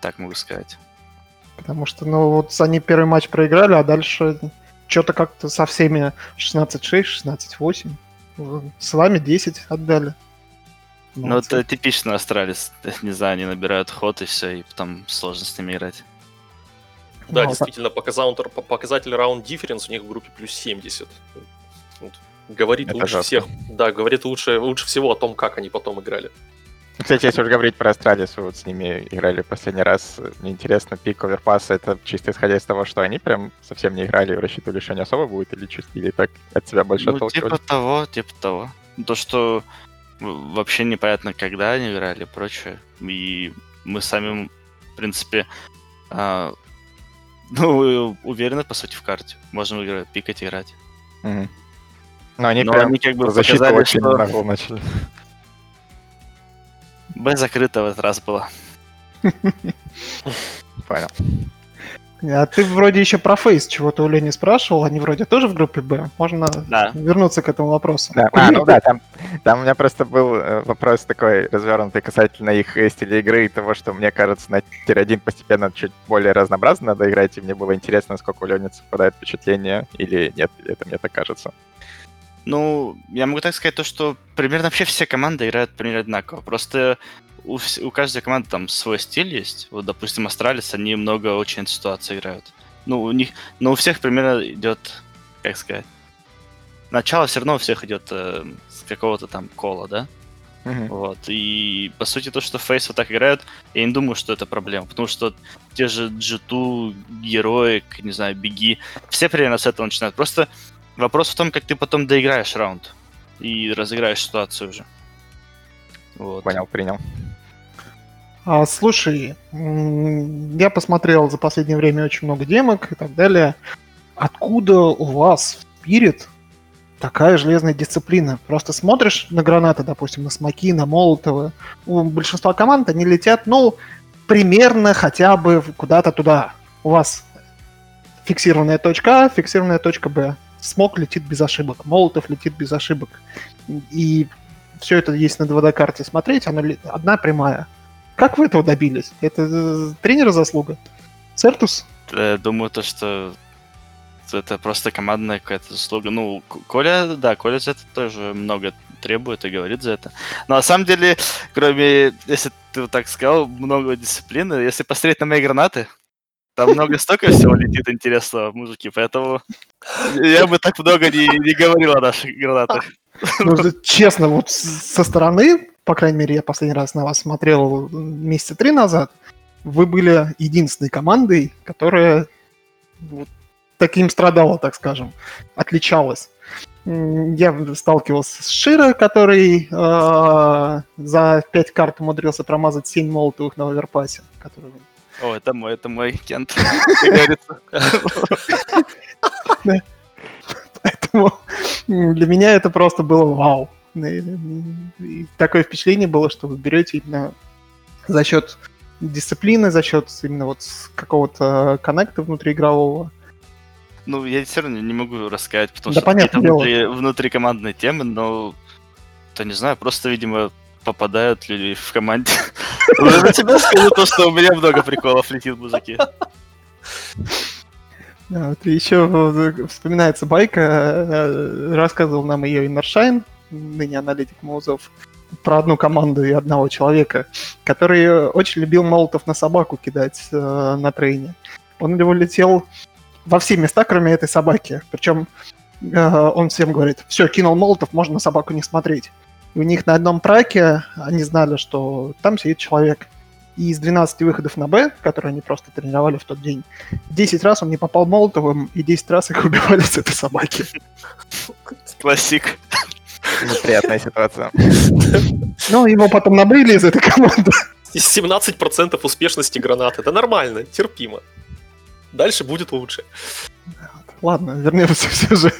Так могу сказать. Потому что, ну, вот они первый матч проиграли, а дальше что-то как-то со всеми 16-6, 16-8. С вами 10 отдали. Ну, Молодцы. это типично Astralis. Не знаю, они набирают ход и все, и потом сложно с ними играть. Да, Ну, действительно, показатель, по- показатель round difference у них в группе плюс 70. Вот. Говорит Это лучше жестко. всех. Да, говорит лучше, лучше всего о том, как они потом играли. Кстати, если уж говорить про Astralis, вы вот с ними играли последний раз. Мне интересно, пик Overpass а это чисто исходя из того, что они прям совсем не играли и рассчитывали, что не особо будет, или чисто, или так от себя больше Ну, типа того, типа того. То, что вообще непонятно, когда они играли и прочее. И мы сами, в принципе, а, ну, уверены, по сути, в карте. Можем играть, пикать, играть. Мгм. Но они Но прям они как бы показали, очень что начали. Б закрыто в этот раз было. Понял. А ты вроде еще про фейс чего-то у Лени спрашивал, они вроде тоже в группе Б. Можно Да. вернуться к этому вопросу. Да, а, ну да, там, Там у меня просто был э, вопрос такой развернутый касательно их э, стиля игры и того, что мне кажется, на tier-1 постепенно чуть более разнообразно надо играть, и мне было интересно, насколько у Лёни совпадает впечатление или нет, или это мне так кажется. Ну, я могу так сказать, то, что примерно вообще все команды играют примерно одинаково. Просто у, у каждой команды там свой стиль есть. Вот, допустим, Astralis, они много очень ситуаций играют. Ну, у них, но у всех примерно идет, как сказать, начало все равно у всех идет э, с какого-то там кола, да? Мгм. Вот. И по сути то, что Фейс вот так играют, я не думаю, что это проблема. Потому что те же G2, Героик, не знаю, Беги, все примерно с этого начинают. Просто вопрос в том, как ты потом доиграешь раунд и разыграешь ситуацию уже. Вот. Понял, принял. А, слушай, я посмотрел за последнее время очень много демок и так далее. Откуда у вас в Spirit такая железная дисциплина? Просто смотришь на гранаты, допустим, на смоки, на молотовы. У большинства команд они летят, ну, примерно хотя бы куда-то туда. У вас фиксированная точка А, фиксированная точка Б. Смок летит без ошибок, молотов летит без ошибок. И все это есть на 2D-карте смотреть, ле- одна прямая. Как вы этого добились? Это э, тренера заслуга? Цертус? Э, Думаю, то, что это просто командная какая-то заслуга. Ну, Коля, да, Коля за это тоже много требует и говорит за это. Но на самом деле, кроме, если ты вот так сказал, много дисциплины, если посмотреть на мои гранаты, там много столько всего летит интересного, мужики, поэтому я бы так много не, не говорил о наших гранатах. Ну, честно, вот со стороны, по крайней мере, я последний раз на вас смотрел месяца три назад, вы были единственной командой, которая вот таким страдала, так скажем, отличалась. Я сталкивался с Широ, который э, за пять карт умудрился промазать 7 молотовых на оверпасе, который О, это мой, это мой Кент, как говорится. Поэтому для меня это просто было вау. И- такое впечатление было, что вы берете именно за счет дисциплины, за счет именно вот какого-то коннекта внутриигрового. Ну, я все равно не могу рассказать, потому Да, что дело. внутри, внутрикомандные темы, но, то не знаю, просто, видимо, попадают люди в команде. Уже на тебя скажу то, что у меня много приколов летит, мужики. А, Вот, еще вспоминается байка, э, рассказывал нам ее Иннершайн, ныне аналитик Маузов, про одну команду и одного человека, который очень любил молотов на собаку кидать э, на трейне. Он его летел во все места, кроме этой собаки. Причем э, он всем говорит, все, кинул молотов, можно на собаку не смотреть. У них на одном траке они знали, что там сидит человек. И из 12 выходов на Б, которые они просто тренировали в тот день, 10 раз он не попал молотовым, и 10 раз их убивали с этой собаки. Классик. Неприятная ситуация. Ну, его потом набрили из этой команды. И 17% успешности гранат. Это нормально, терпимо. Дальше будет лучше. Ладно, вернемся все же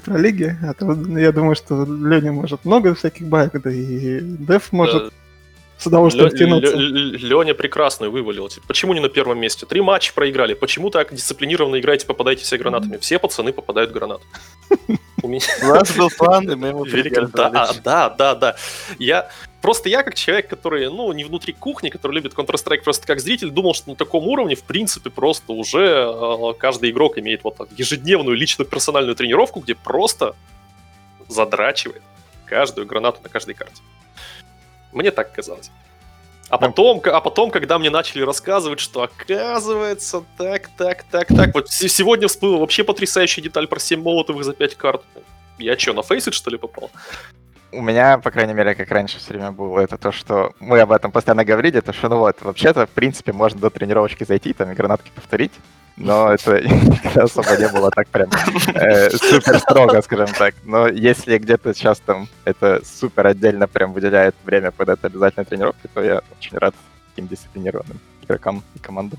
Pro League. А то, я думаю, что Леня может много всяких баек, да и Дев может с удовольствием втянуться. Леня прекрасную вывалил. Типа, Почему не на первом месте? Три матча проиграли. Почему так дисциплинированно играете, попадаете все гранатами? Все пацаны попадают гранат. У меня У нас был план, и мы ему великолепно. Да, да, да, да. Я просто я как человек, который, ну, не внутри кухни, который любит Counter-Strike просто как зритель, думал, что на таком уровне, в принципе, просто уже э, каждый игрок имеет вот так ежедневную личную персональную тренировку, где просто задрачивает каждую гранату на каждой карте. Мне так казалось. А потом, а потом, когда мне начали рассказывать, что оказывается так, так, так, так. Вот сегодня всплыла вообще потрясающая деталь про 7 молотовых за 5 карт. Я что, на фейсит, что ли, попал? У меня, по крайней мере, как раньше все время было, это то, что мы об этом постоянно говорили, то что, ну вот, вообще-то, в принципе, можно до тренировочки зайти, там, и гранатки повторить, но это особо не было так прям э, супер строго, скажем так. Но если где-то сейчас там это супер отдельно прям выделяет время под это обязательной тренировки, то я очень рад таким дисциплинированным игрокам и командам.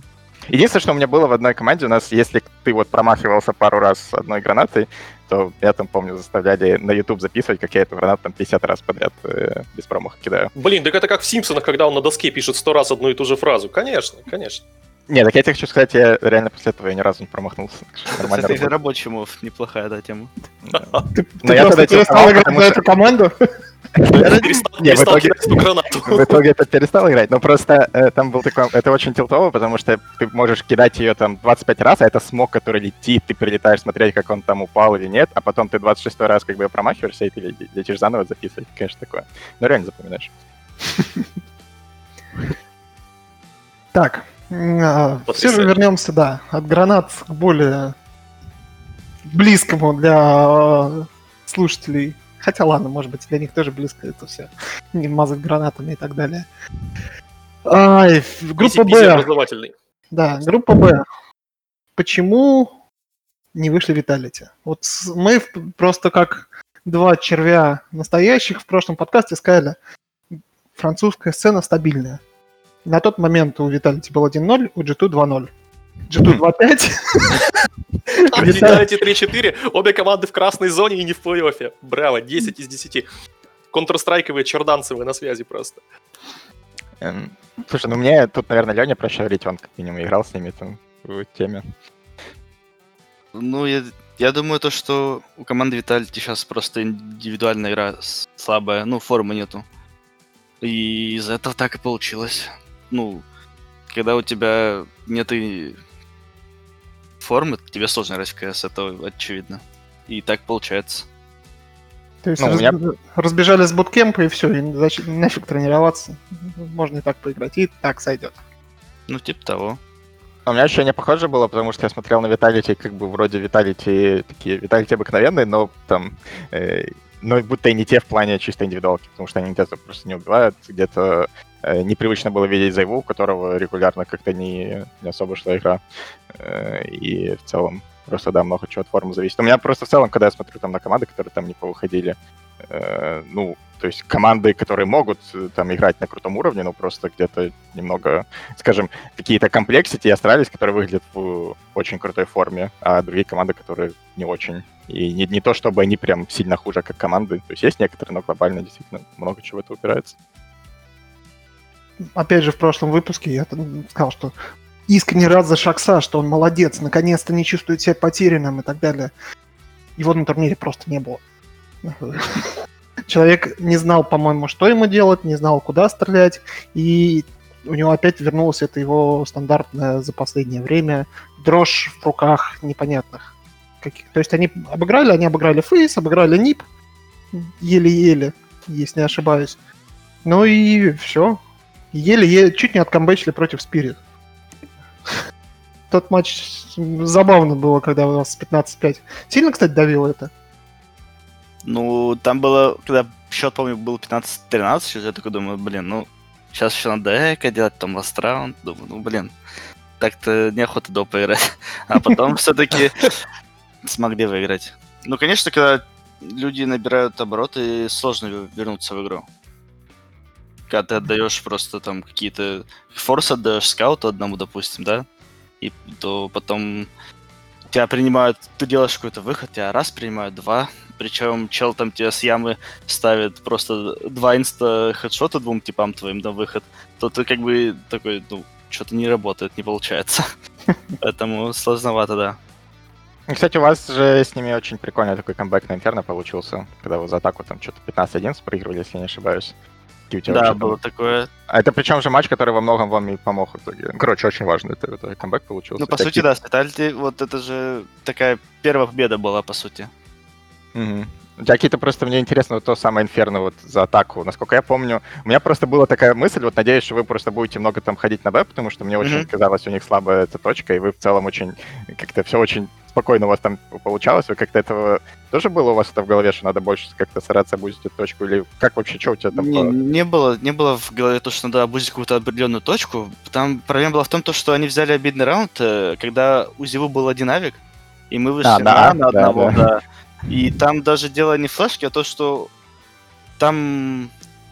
Единственное, что у меня было в одной команде, у нас, если ты вот промахивался пару раз одной гранатой, то я там, помню, заставляли на YouTube записывать, как я эту гранату там 50 раз подряд э, без промаха кидаю. Блин, так это как в Симпсонах, когда он на доске пишет сто раз одну и ту же фразу. Конечно, конечно. Не, так я тебе хочу сказать, я реально после этого я ни разу не промахнулся. Нормально Кстати, мов, неплохая, да, тема. Ты, Но ты я тогда перестал тестовал, играть что- эту команду? Перестал, кидать эту гранату. В итоге это перестал играть, но просто э, там был такой... Это очень тилтово, потому что ты можешь кидать ее там 25 раз, а это смог, который летит, ты прилетаешь смотреть, как он там упал или нет, а потом ты 26 раз как бы промахиваешься, и ты ле- летишь заново записывать, конечно, такое. Но реально запоминаешь. Так, а, все же вернемся, да, от гранат к более близкому для э, слушателей. Хотя ладно, может быть, для них тоже близко это все. Не мазать гранатами и так далее. Ай, группа Б. Да, группа Б. Почему не вышли Виталити? Вот мы просто как два червя настоящих в прошлом подкасте сказали, французская сцена стабильная. На тот момент у Виталити был 1-0, у G2 2-0. G2 2-5. А Vitality 3-4, обе команды в красной зоне и не в плей-оффе. Браво, 10 из 10. Контрстрайковые черданцевые на связи просто. Эм, Слушай, ну мне тут, наверное, Леня проще говорить, он как минимум играл с ними там в теме. Ну, я, я думаю, то, что у команды Vitality сейчас просто индивидуальная игра слабая, ну, формы нету. И из-за этого так и получилось. Ну, когда у тебя нет и формы, тебе сложно играть в КС, это очевидно. И так получается. То есть Ну, раз- меня- разбежались с буткемпа и все, и зач- нафиг тренироваться. Можно и так поиграть, и так сойдет. Ну, типа того. А У меня ощущение похоже было, потому что я смотрел на Виталити, как бы вроде Виталити такие, Виталити обыкновенные, но там, э, но будто и не те в плане чисто индивидуалки, потому что они где-то просто не убивают, где-то э, непривычно было видеть Зайву, у которого регулярно как-то не, не особо шла игра, Э, и в целом просто, да, много чего от формы зависит. У меня просто в целом, когда я смотрю там на команды, которые там не повыходили, э, ну, то есть команды, которые могут э, там играть на крутом уровне, но просто где-то немного, скажем, какие-то комплексити остались, которые выглядят в очень крутой форме, а другие команды, которые не очень. И не, не то, чтобы они прям сильно хуже, как команды. То есть есть некоторые, но глобально действительно много чего это упирается. Опять же, в прошлом выпуске я сказал, что искренне рад за Шакса, что он молодец, наконец-то не чувствует себя потерянным и так далее. Его на турнире просто не было. Человек не знал, по-моему, что ему делать, не знал, куда стрелять, и у него опять вернулась это его стандартная за последнее время дрожь в руках непонятных. Каких. То есть они обыграли, они обыграли Фейс, обыграли Нип, еле-еле, если не ошибаюсь. Ну и все. Еле-еле, чуть не откомбэчили против Спирит. Тот матч забавно было, когда у нас 15-5. Сильно, кстати, давило это? Ну, там было, когда счет, помню, был 15-13, сейчас я такой думаю, блин, ну, сейчас еще надо эко делать, там ласт раунд, думаю, ну, блин, так-то неохота до поиграть. А потом все-таки смогли выиграть. Ну, конечно, когда люди набирают обороты, сложно вернуться в игру. Когда ты отдаешь просто там какие-то... Форс отдаешь скауту одному, допустим, да? И то потом тебя принимают, ты делаешь какой-то выход, тебя раз принимают, два, причем чел там тебе с ямы ставит просто два инста хедшота двум типам твоим на выход, то ты как бы такой, ну, что-то не работает, не получается. Поэтому сложновато, да. Кстати, у вас же с ними очень прикольный такой камбэк на Инферно получился, когда вы за атаку там что-то 15-11 проигрывали, если я не ошибаюсь. У тебя Да, было такое. А это причем же матч, который во многом вам и помог в итоге. Ну, Короче, очень важно, это, это камбэк получился. Ну, по Такие- сути, да, Спитальти, вот это же такая первая победа была, по сути. Мгм. У тебя какие-то просто, мне интересно, вот то самое Инферно вот за атаку. Насколько я помню, у меня просто была такая мысль, вот надеюсь, что вы просто будете много там ходить на Б, потому что мне очень Мгм. казалось у них слабая эта точка, и вы в целом очень, как-то все очень спокойно у вас там получалось. Вы как-то этого тоже было у вас это в голове, что надо больше как-то стараться обузить эту точку? Или как вообще, что у тебя там Не, по- не было, не было в голове то, что надо обузить какую-то определенную точку. Там проблема была в том, то, что они взяли обидный раунд, э, когда у Зиву был один авик, и мы вышли А, да, на, на да, одного, да. да. И там даже дело не в флешке, а то, что там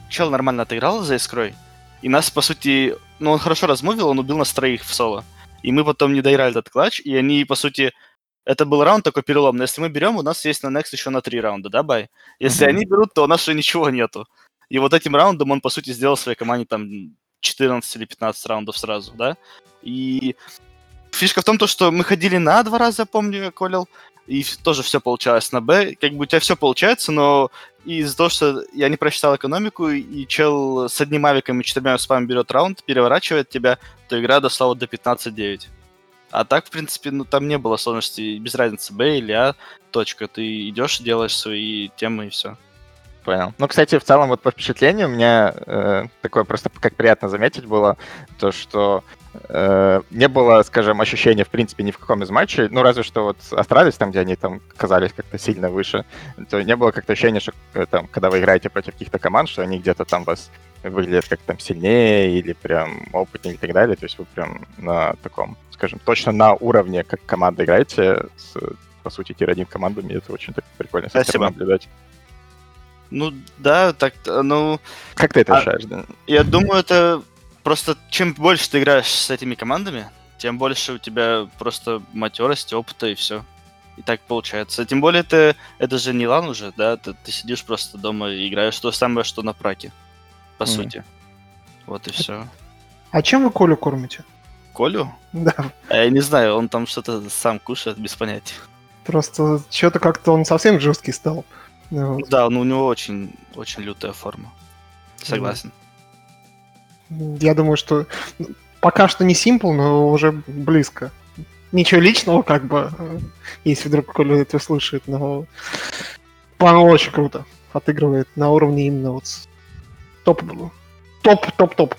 чел нормально отыграл за искрой, и нас, по сути, ну, он хорошо размувил, он убил нас троих в соло. И мы потом не доиграли этот клатч, и они, по сути, это был раунд такой переломный. Если мы берем, у нас есть на next еще на три раунда, да, Бай? Если Мгм. они берут, то у нас уже ничего нету. И вот этим раундом он, по сути, сделал своей команде там 14 или 15 раундов сразу, да? И фишка в том, то, что мы ходили на два раза, помню, я колел, и тоже все получалось на Б. Как бы у тебя все получается, но из-за того, что я не прочитал экономику, и чел с одним авиком и четырьмя спам берет раунд, переворачивает тебя, то игра дошла вот до 15-9. А так, в принципе, ну там не было сложностей, без разницы, Б или А, точка. Ты идешь, делаешь свои темы и все. Понял. Ну, кстати, в целом, вот по впечатлению, у меня э, такое просто как приятно заметить было, то, что э, не было, скажем, ощущения, в принципе, ни в каком из матчей, ну, разве что вот Astralis, там, где они там казались как-то сильно выше, то не было как-то ощущения, что э, там, когда вы играете против каких-то команд, что они где-то там вас выглядят как там сильнее или прям опытнее и так далее, то есть вы прям на таком, скажем, точно на уровне, как команда играете с, по сути, tier-1 командами, это очень так прикольно Спасибо. наблюдать. Ну да, так, ну, Как ты это А- решаешь, да? я думаю, это просто чем больше ты играешь с этими командами, тем больше у тебя просто матерости, опыта и все. И так получается. Тем более это, это же не лан уже, да? Ты, ты сидишь просто дома и играешь то самое, что на праке. По Мгм. сути. Вот и все. А чем вы Колю кормите? Колю? Да, А я не знаю, он там что-то сам кушает, без понятия. просто что-то как-то он совсем жесткий стал. Вот. Да, ну у него очень, очень лютая форма. Согласен. Я думаю, что пока что не симпл, но уже близко. Ничего личного, как бы, если вдруг Коля это слышит, но по-моему, очень круто отыгрывает на уровне именно вот топ, топ, топ, топ.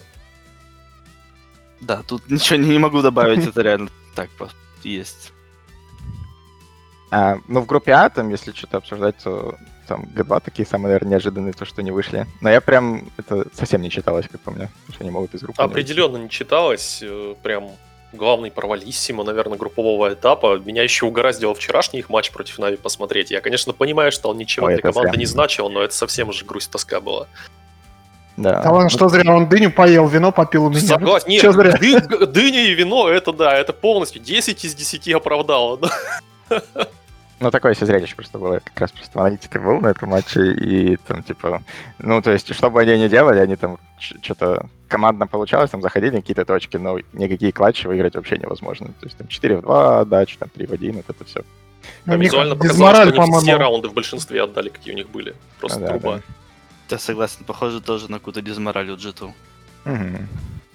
Да, тут ничего не, не могу добавить, это реально так есть. А, ну, в группе А, там, если что-то обсуждать, то там Г2 такие самые, наверное, неожиданные, то, что не вышли. Но я прям, это совсем не читалось, как по мне, что они могут из группы. Определенно не читалось. э, Прям главный провалиссимо, наверное, группового этапа. Меня еще угораздило вчерашний их матч против Нави посмотреть. Я, конечно, понимаю, что он ничего Ой, для команды зря. не значил, но это совсем же грусть тоска была. Да. Да ладно, что зря, он дыню поел, вино попил у меня. Согласен. Нет, зря? ды- дыня и вино, это да, это полностью 10 из 10 оправдало. Ну, такое себе зрелище просто было. Я как раз просто в аналитике был на этом матче, и там, типа, ну, то есть, что бы они ни делали, они там что-то командно получалось, там заходили на какие-то точки, но никакие клатчи выиграть вообще невозможно. То есть, там 4 в 2 отдачи, там 3 в 1, вот это все. Ну, Визуально показалось, что они все раунды в большинстве отдали, какие у них были. Просто Да, труба. Я согласен, похоже тоже на какую-то дизмораль у G2. Мгм.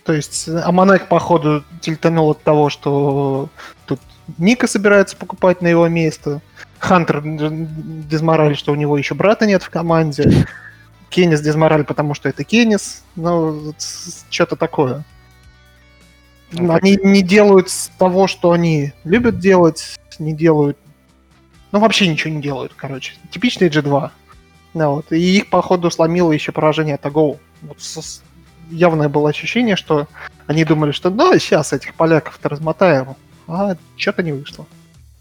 То есть э, Аманек, походу, тильтанул от того, что тут Ника собирается покупать на его место. Хантер дезмораль, что у него еще брата нет в команде. Кеннис дезмораль, потому что это Кеннис. Ну, что-то такое. Ну, они не делают с того, что они любят делать, не делают... Ну, вообще ничего не делают, короче. Типичный G2. Ну, вот. И их, походу, сломило еще поражение от AGO. Вот с- явное было ощущение, что они думали, что да, сейчас этих поляков-то размотаем, а что-то не вышло.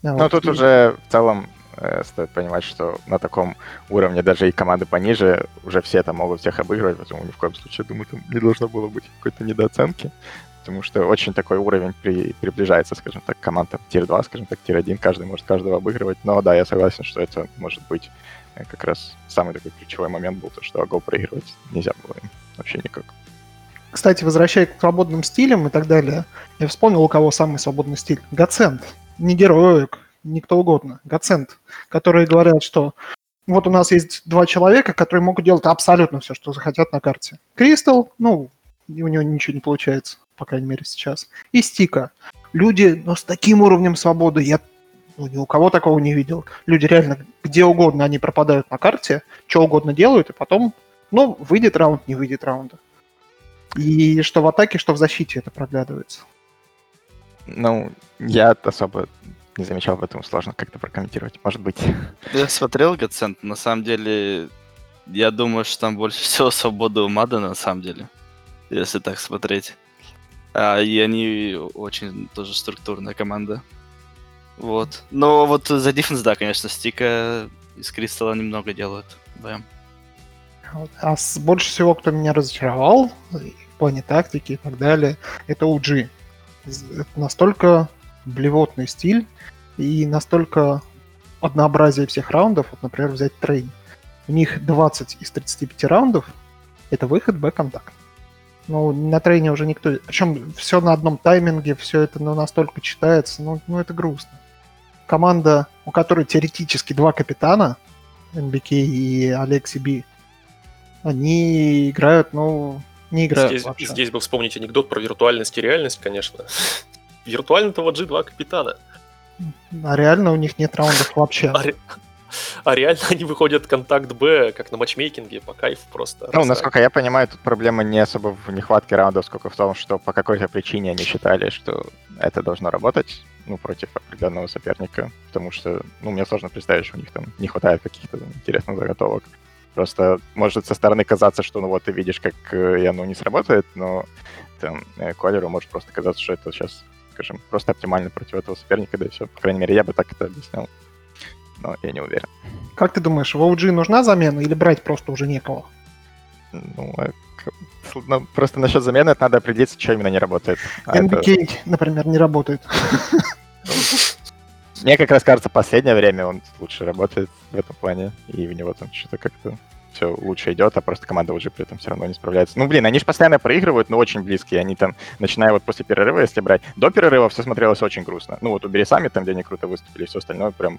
Ну, Ну, вот. тут уже в целом э, стоит понимать, что на таком уровне даже и команды пониже уже все там могут всех обыгрывать, поэтому ни в коем случае, думаю, там не должно было быть какой-то недооценки, потому что очень такой уровень при, приближается, скажем так, команда tier-2, скажем так, tier-1, каждый может каждого обыгрывать, но да, я согласен, что это может быть как раз самый такой ключевой момент был, то, что Агол проигрывать нельзя было им вообще никак. Кстати, возвращаясь к свободным стилям и так далее, я вспомнил, у кого самый свободный стиль. Гацент. Не героик, никто угодно. Гацент. Которые говорят, что вот у нас есть два человека, которые могут делать абсолютно все, что захотят на карте. Кристал, ну, у него ничего не получается, по крайней мере, сейчас. И Стика. Люди, но с таким уровнем свободы я ну, ни у кого такого не видел. Люди реально где угодно, они пропадают на карте, что угодно делают, и потом, ну, выйдет раунд, не выйдет раунда. И что в атаке, что в защите это проглядывается. Ну, я особо не замечал в этом сложно как-то прокомментировать, может быть. Я смотрел Гацент, на самом деле, я думаю, что там больше всего свободы у Мада, на самом деле, если так смотреть. А, и они очень тоже структурная команда. Вот. Но вот за дефенс, да, конечно, Стика из Кристалла немного делают. БМ. Вот. А с- больше всего, кто меня разочаровал в плане тактики и так далее, это OG. Это Настолько блевотный стиль и настолько однообразие всех раундов. Вот, например, взять трейн. У них 20 из 35 раундов это выход Б-контакт. Ну, на трейне уже никто... Причем все на одном тайминге, все это ну, настолько читается, ну, ну это грустно. Команда, у которой теоретически два капитана, НБК и Алекси Би, они играют, ну, не играют Здесь, вообще. здесь бы вспомнить анекдот про виртуальность и реальность, конечно. Виртуально-то вот G2 капитана. А реально у них нет раундов вообще. А, а реально они выходят контакт Б, как на матчмейкинге, по кайфу просто. Ну, насколько я понимаю, тут проблема не особо в нехватке раундов, сколько в том, что по какой-то причине они считали, что это должно работать, ну, против определенного соперника, потому что, ну, мне сложно представить, что у них там не хватает каких-то интересных заготовок. Просто может со стороны казаться, что, ну, вот ты видишь, как э, и оно не сработает, но там э, Колеру может просто казаться, что это сейчас, скажем, просто оптимально против этого соперника, да и все. По крайней мере, я бы так это объяснял. Но я не уверен. Как ты думаешь, в OG нужна замена или брать просто уже некого? Ну, ну, просто насчет замены это надо определиться, что именно не работает. А это- NBK, например, не работает. Мне как раз кажется, последнее время он лучше работает в этом плане, и у него там что-то как-то все лучше идет, а просто команда уже при этом все равно не справляется. Ну, блин, они же постоянно проигрывают, но очень близкие. Они там, начиная вот после перерыва, если брать, до перерыва все смотрелось очень грустно. Ну, вот убери сами, там, где они круто выступили, все остальное прям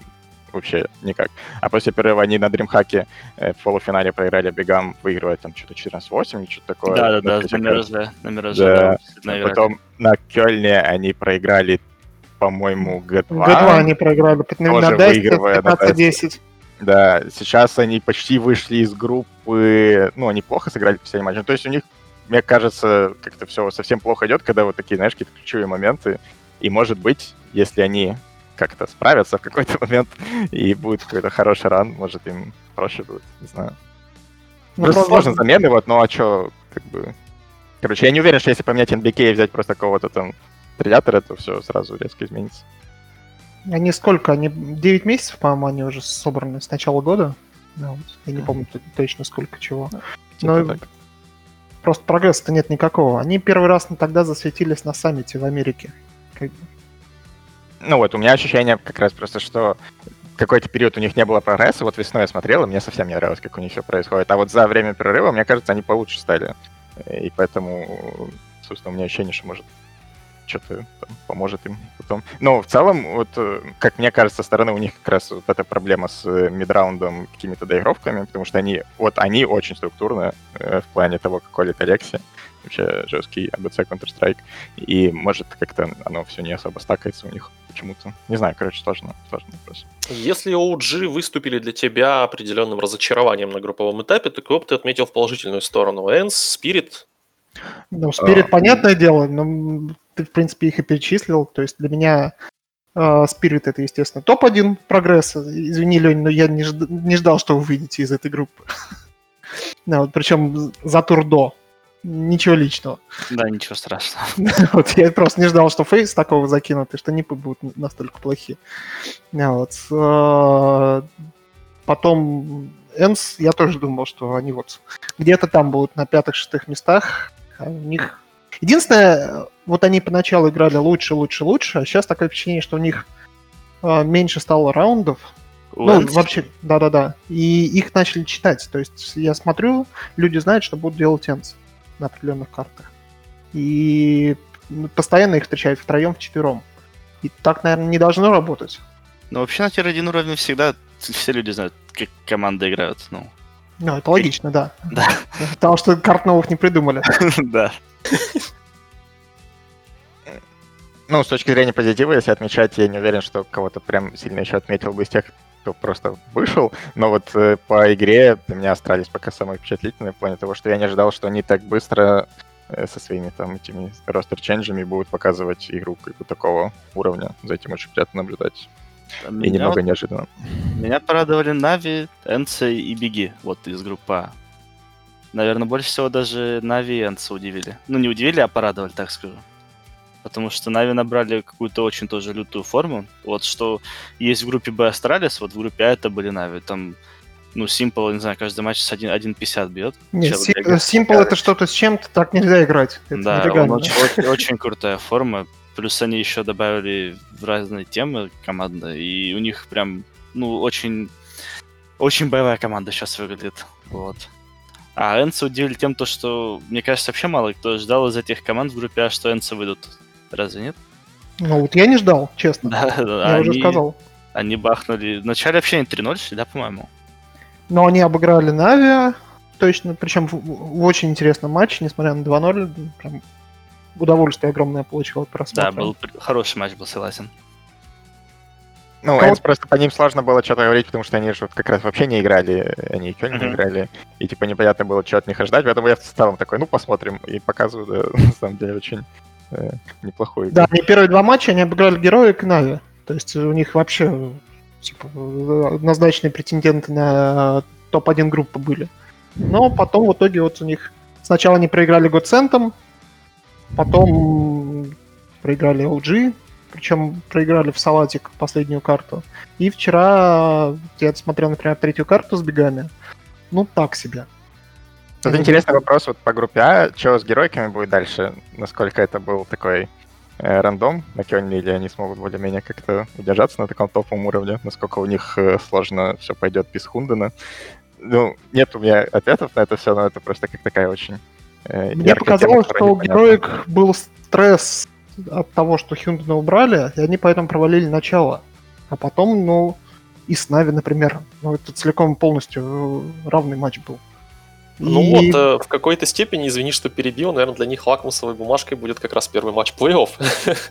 вообще никак. А после перерыва они на Дримхаке э, в полуфинале проиграли бегам, выигрывая там что-то 14-8 или что-то такое. Да, да, На. Мираже. На Мираже, Да. да. Потом на Кёльне они проиграли, по-моему, Г2. Г2 они проиграли на Тоже на 15-10. Да, сейчас они почти вышли из группы, ну, они плохо сыграли последний матч. Ну, то есть у них, мне кажется, как-то все совсем плохо идет, когда вот такие, знаешь, какие-то ключевые моменты. И, может быть, если они как-то справятся в какой-то момент и будет какой-то хороший ран, может, им проще будет, не знаю. Ну, Просто сложно замены, вот, ну, а что, как бы... Короче, я не уверен, что если поменять NBK и взять просто какого-то там предатора, то все сразу резко изменится. Они сколько? Они 9 месяцев, по-моему, они уже собраны с начала года. Да, вот. Я не помню точно сколько чего. Типа Ну, так. Просто прогресса-то нет никакого. Они первый раз ну, тогда засветились на саммите в Америке. Как бы. Ну вот, у меня ощущение как раз просто, что какой-то период у них не было прогресса. Вот весной я смотрел, и мне совсем не нравилось, как у них все происходит. А вот за время перерыва, мне кажется, они получше стали. И поэтому, собственно, у меня ощущение, что может что-то поможет им потом. Но в целом, вот, э, как мне кажется, со стороны у них как раз вот эта проблема с э, мидраундом, какими-то доигровками, потому что они, вот они очень структурные э, в плане того, как колет Алекси, вообще жесткий ABC Counter-Strike, и может как-то оно все не особо стакается у них почему-то. Не знаю, короче, сложно, сложный вопрос. Если OG выступили для тебя определенным разочарованием на групповом этапе, то кого бы ты отметил в положительную сторону? Энс, Спирит? Ну, Спирит, А, понятное дело, но ты, в принципе, их и перечислил. То есть для меня Спирит это, естественно, топ-1 прогресса. Извини, Лень, но я не, жд- не ждал, что вы выйдете из этой группы. Да, вот, причем за тур до. Ничего личного. Да, ничего страшного. Вот я просто не ждал, что фейс такого закинут, и что нипы будут настолько плохие. А Вот. э, Потом Энс, я тоже думал, что они вот где-то там будут на пятых-шестых местах. А у них... Единственное, вот они поначалу играли лучше, лучше, лучше, а сейчас такое впечатление, что у них э, меньше стало раундов. Ну, вообще, да-да-да. И их начали читать. То есть я смотрю, люди знают, что будут делать Энс на определенных картах. И постоянно их встречают втроем, вчетвером. И так, наверное, не должно работать. Ну, вообще на тир-1 уровне всегда все люди знают, как команды играют. Ну, Ну, это логично, да. да. Потому что карт новых не придумали. Да. Ну, с точки зрения позитива, если отмечать, я не уверен, что кого-то прям сильно еще отметил бы из тех, кто просто вышел. Но вот э, по игре для меня остались пока самые впечатлительные в плане того, что я не ожидал, что они так быстро э, со своими там этими ростер-ченджами будут показывать игру как бы такого уровня. За этим очень приятно наблюдать. И Меня, немного вот- неожиданно. меня порадовали Нави, Энце и Беги. Вот из группы А. Наверное, больше всего даже Нави и Энце удивили. Ну, не удивили, а порадовали, так скажу. Потому что Na'Vi набрали какую-то очень тоже лютую форму. Вот что есть в группе Б Astralis, вот в группе А это были Na'Vi. Там, ну, s1mple, не знаю, каждый матч с 1 1.50 бьет. Нет, Чел Си- бегает. s1mple это что-то с чем-то, так нельзя играть. Это Да, он нелегально. очень, очень- крутая форма. Плюс они еще добавили в разные темы команды, и у них прям, ну, очень, очень боевая команда сейчас выглядит. Вот. А ENCE ы удивили тем, то, что, мне кажется, вообще мало кто ждал из этих команд в группе А, что ENCE ы выйдут. Разве нет? Ну вот я не ждал, честно. Да, Я уже сказал. Они бахнули... Вначале вообще они 3-0 шли, да, по-моему? Но они обыграли Нави, точно, причем в, в очень интересном матче, несмотря на 2-0, прям удовольствие огромное получил от просмотра. Да, был хороший матч, был согласен. Ну, Кого- Энс просто по ним сложно было что-то говорить, потому что они же вот как раз вообще не играли, они Кёльн не Мгм. играли, и типа непонятно было, что от них ожидать, поэтому я в целом такой, ну, посмотрим, и показываю, да, на самом деле, очень э, неплохую игру. Да, они первые два матча они обыграли Героик и Нави. То есть у них вообще типа, однозначные претенденты на топ-1 группы были. Но потом в итоге вот у них сначала они проиграли Гоцентом, потом проиграли LG, причем проиграли в салатик последнюю карту. И вчера я смотрел, например, третью карту с бегами. Ну, так себе. Тут интересный вопрос вот по группе А, что с геройками будет дальше, насколько это был такой э, рандом на Кёльне, или они смогут более-менее как-то удержаться на таком топовом уровне, насколько у них э, сложно все пойдет без Хундена. Ну, нет у меня ответов на это все, но это просто как такая очень э, Мне тема, показалось, которая что у. Героик был стресс от того, что Хюндена убрали, и они поэтому провалили начало. А потом, ну, и с Na'Vi, например, ну, это целиком полностью э, равный матч был. Ну И- вот, э, в какой-то степени, извини, что перебил, наверное, для них лакмусовой бумажкой будет как раз первый матч плей-офф,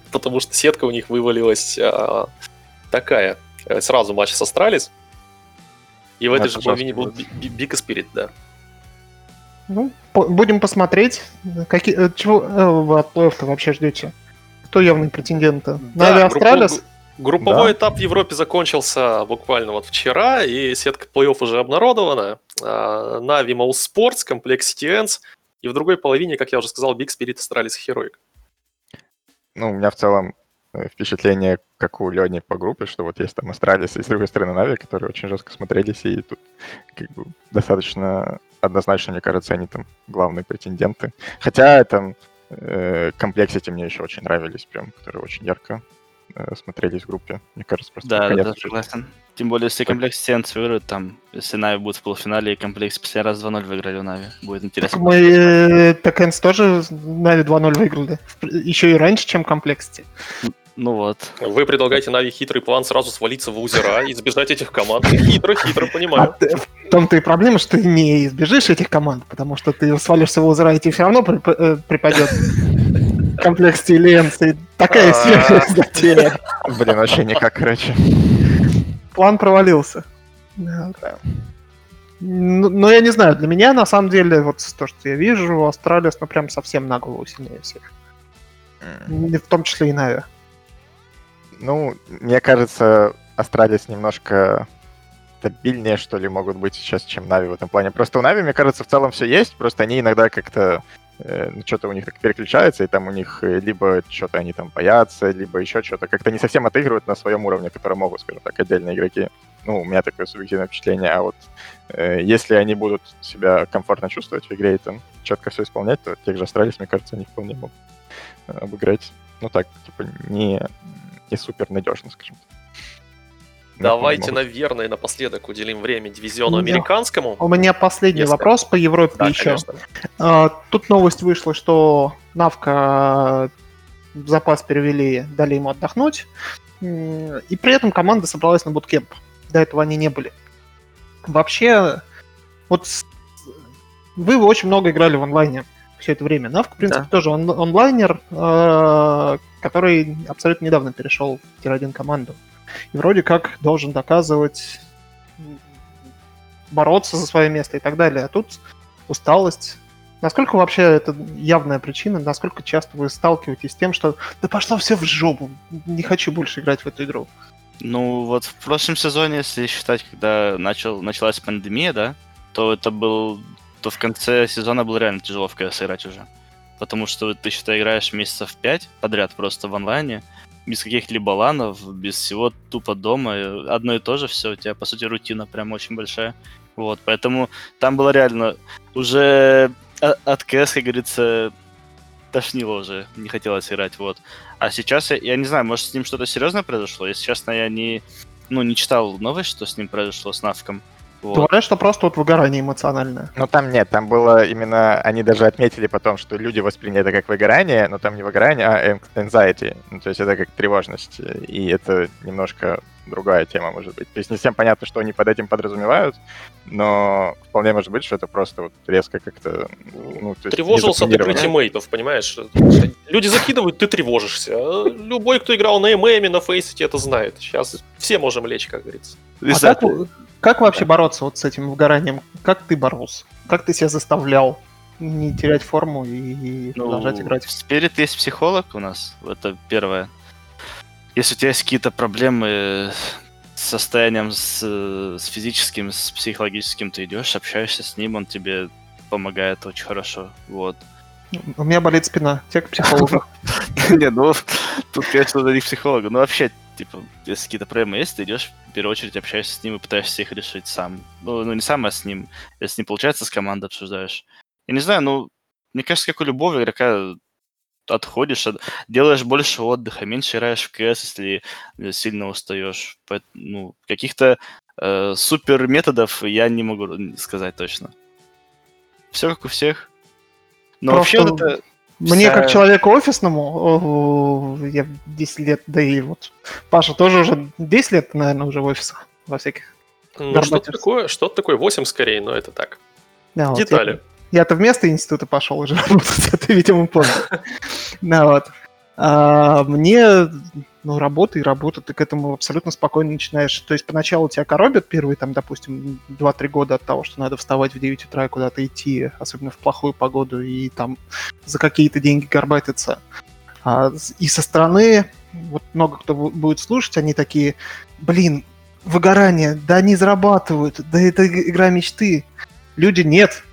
потому что сетка у них вывалилась а, такая. Э, Сразу матч с Astralis, и в этой это же половине был BIG Spirit, да. Ну, по- будем посмотреть. Какие, чего э, вы от плей-оффа вообще ждете? Кто явные претенденты? Na'Vi Да, Astralis? Группо- Групповой Да. этап в Европе закончился буквально вот вчера, и сетка плей-офф уже обнародована. А, Na'Vi mousesports, Complexity ENCE, и в другой половине, как я уже сказал, BIG Spirit Astralis Heroic. Ну, у меня в целом э, впечатление, как у Лени по группе, что вот есть там Astralis и с другой стороны Na'Vi, которые очень жестко смотрелись, и тут как бы достаточно однозначно, мне кажется, они там главные претенденты. Хотя там э, Complexity мне еще очень нравились, прям, которые очень ярко смотрелись в группе. Мне кажется, просто Да, да, согласен. Тем более, если Complex ENCE выиграют, там, если NAVI будет в полуфинале, и комплекс последний раз 2-0 выиграли у NAVI. Будет Так интересно. мы э, так ENCE тоже NAVI 2-0 выиграли. Еще и раньше, чем Complexity. Ну вот. Вы предлагаете NAVI хитрый план сразу свалиться в лузера и избежать этих команд. Хитро, хитро, А понимаю. ты- в том-то и проблема, что ты не избежишь этих команд, потому что ты свалишься в лузера, и тебе все равно прип- э, припадет комплекс или ENCE. И такая А. себе затея. Блин, вообще никак, короче. План провалился. Ну, Но я не знаю, для меня на самом деле, вот то, что я вижу, Astralis, ну прям совсем на голову сильнее всех. В том числе и NAVI. Ну, мне кажется, Astralis немножко стабильнее, что ли, могут быть сейчас, чем NAVI в этом плане. Просто у NAVI, мне кажется, в целом все есть, просто они иногда как-то что-то у них так переключается, и там у них э, либо что-то они там боятся, либо еще что-то. Как-то не совсем отыгрывают на своем уровне, который могут, скажем так, отдельные игроки. Ну, у меня такое субъективное впечатление. А вот э, если они будут себя комфортно чувствовать в игре и там четко все исполнять, то тех же Astralis, мне кажется, они вполне могут э, обыграть. Ну так, типа, не, не супер надежно, скажем так. Давайте, наверное, напоследок уделим время дивизиону Да. американскому. У меня последний Если- вопрос по Европе Да, еще. конечно. А, Тут новость вышла, что Навка в запас перевели, дали ему отдохнуть. И при этом команда собралась на буткемп. До этого они не были. Вообще, вот вы очень много играли в онлайне все это время. Навка, в принципе, Да. тоже он- онлайнер, э, который абсолютно недавно перешел в тир-1 команду. И вроде как должен доказывать, бороться за свое место и так далее. А тут усталость. Насколько вообще это явная причина? Насколько часто вы сталкиваетесь с тем, что да пошло все в жопу, не хочу больше играть в эту игру? Ну, вот в прошлом сезоне, если считать, когда начал, началась пандемия, да, то это был... То в конце сезона было реально тяжело в КС играть уже. Потому что ты, считай, играешь месяцев пять подряд просто в онлайне, без каких-либо ланов, без всего тупо дома, и одно и то же все, у тебя, по сути, рутина прям очень большая. Вот, поэтому там было реально уже о- от КС, как говорится, тошнило уже, не хотелось играть, вот. А сейчас, я, я не знаю, может, с ним что-то серьезное произошло? Если честно, я не, ну, не читал новость, что с ним произошло, с Навком. Вот. Говорят, что просто вот выгорание эмоциональное. Ну там нет, там было именно, они даже отметили потом, что люди восприняли это как выгорание, но там не выгорание, а anxiety, ну, то есть это как тревожность, и это немножко другая тема может быть. То есть не всем понятно, что они под этим подразумевают, но вполне может быть, что это просто вот резко как-то... Ну, то Тревожился ты незапланированно. тиммейтов, понимаешь? Люди закидывают, ты тревожишься. Любой, кто играл на ММе, на Фейсите, это знает. Сейчас все можем лечь, как говорится. А знаю, как, вообще бороться вот с этим выгоранием? Как ты боролся? Как ты себя заставлял не терять форму и Ну, продолжать играть? В Spirit есть психолог у нас, это первое. Если у тебя есть какие-то проблемы с состоянием, с, с физическим, с психологическим, ты идешь, общаешься с ним, он тебе помогает очень хорошо. Вот. У меня болит спина. Те к психологу. Не, ну, тут, конечно, надо не к психологу. Но вообще, типа, если какие-то проблемы есть, ты идешь, в первую очередь общаешься с ним и пытаешься их решить сам. Ну, ну, не сам, а с ним. Если не получается, с командой обсуждаешь. Я не знаю, ну, мне кажется, как у любого игрока отходишь, от- делаешь больше отдыха, меньше играешь в КС, если сильно устаешь. Поэт- Ну, каких-то э, супер методов я не могу сказать точно. Все как у всех. Но Просто вообще вот это... Мне, вся- как человеку офисному, я 10 лет, да и вот Паша тоже уже 10 лет, наверное, уже в офисах во всяких. Ну, что-то такое, что-то такое 8 скорее, но это так. Да, вот я- Детали. Я-то вместо института пошел уже работать, ты, видимо, поздно. Да, вот. А мне, ну, работа и работа, ты к этому абсолютно спокойно начинаешь. То есть поначалу тебя коробят первые, там, допустим, 2-3 года от того, что надо вставать в 9 утра и куда-то идти, особенно в плохую погоду, и там за какие-то деньги горбатиться. А и со стороны, вот много кто бу- будет слушать, они такие, блин, выгорание, да они зарабатывают, да это иг- игра мечты. Люди, нет,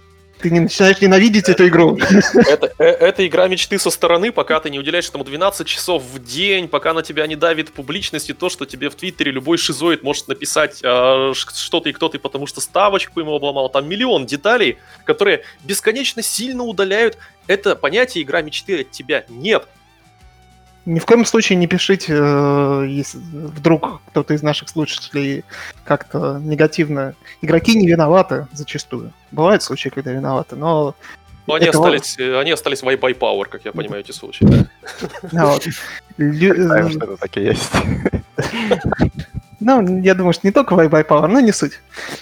ты не начинаешь ненавидеть эту игру. Это, э, это игра мечты со стороны, пока ты не уделяешь этому 12 часов в день, пока на тебя не давит публичность и то, что тебе в Твиттере любой шизоид может написать а, ш- что ты и кто ты, потому что ставочку ему обломал. Там миллион деталей, которые бесконечно сильно удаляют это понятие игра мечты от тебя. Нет. Ни в коем случае не пишите, э, если вдруг кто-то из наших слушателей как-то негативно. Игроки не виноваты зачастую. Бывают случаи, когда виноваты, но Но они, Это остались, э, они остались в by power, как я понимаю, эти случаи. да. да, вот. Лю- Представим, что это так и есть. Ну, я думаю, что не только Bye Bye Power, но не суть.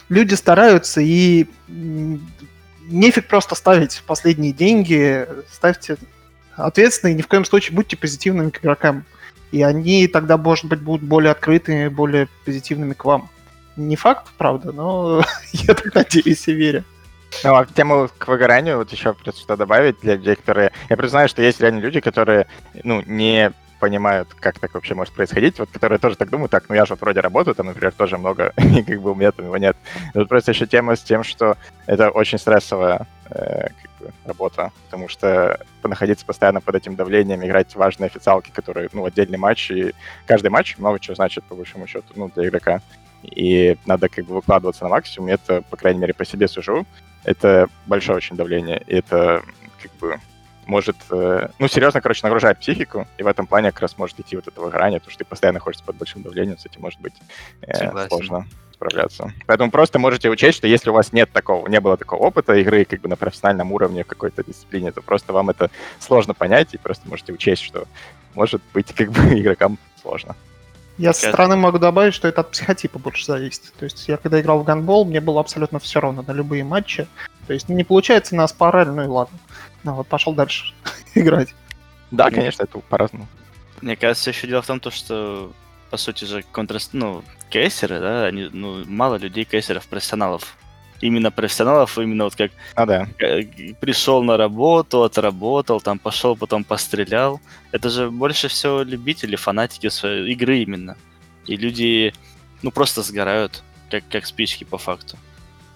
Люди стараются, и нефиг просто ставить последние деньги, ставьте ответственно, и ни в коем случае будьте позитивными к игрокам. И они тогда, может быть, будут более открытыми, более позитивными к вам. Не факт, правда, но я так надеюсь и верю. Ну, а тему к выгоранию вот еще просто что добавить для людей, которые... Я признаю, что есть реально люди, которые, ну, не понимают, как так вообще может происходить, вот которые тоже так думают, так, ну я же вот вроде работаю, там, например, тоже много, и как бы у меня там его нет. Тут просто еще тема с тем, что это очень стрессовая э, работа, потому что находиться постоянно под этим давлением, играть важные официалки, которые, ну, отдельный матч, и каждый матч много чего значит, по большому счету, ну, для игрока. И надо как бы выкладываться на максимум, это, по крайней мере, по себе сужу, это большое очень давление, и это как бы может, э, ну, серьезно, короче, нагружает психику, и в этом плане как раз может идти вот это выгорание, то, что ты постоянно находишься под большим давлением, с этим может быть э, сложно справляться. Поэтому просто можете учесть, что если у вас нет такого, не было такого опыта игры как бы на профессиональном уровне в какой-то дисциплине, то просто вам это сложно понять, и просто можете учесть, что может быть как бы игрокам сложно. Я со Это- стороны могу добавить, что это от психотипа больше зависит. То есть я когда играл в гандбол, мне было абсолютно все равно на любые матчи. То есть не получается, нас поорали, ну и ладно. Ну вот, пошел дальше играть. Да, конечно, это по-разному. Мне кажется, еще дело в том, то, что, по сути же, контр... ну, кейсеры, да, они, ну, мало людей кейсеров, профессионалов. Именно профессионалов, именно вот как Ну да. э, пришел на работу, отработал, там пошел, потом пострелял. Это же больше всего любители, фанатики своей игры именно. И люди, ну, просто сгорают, как, как спички по факту.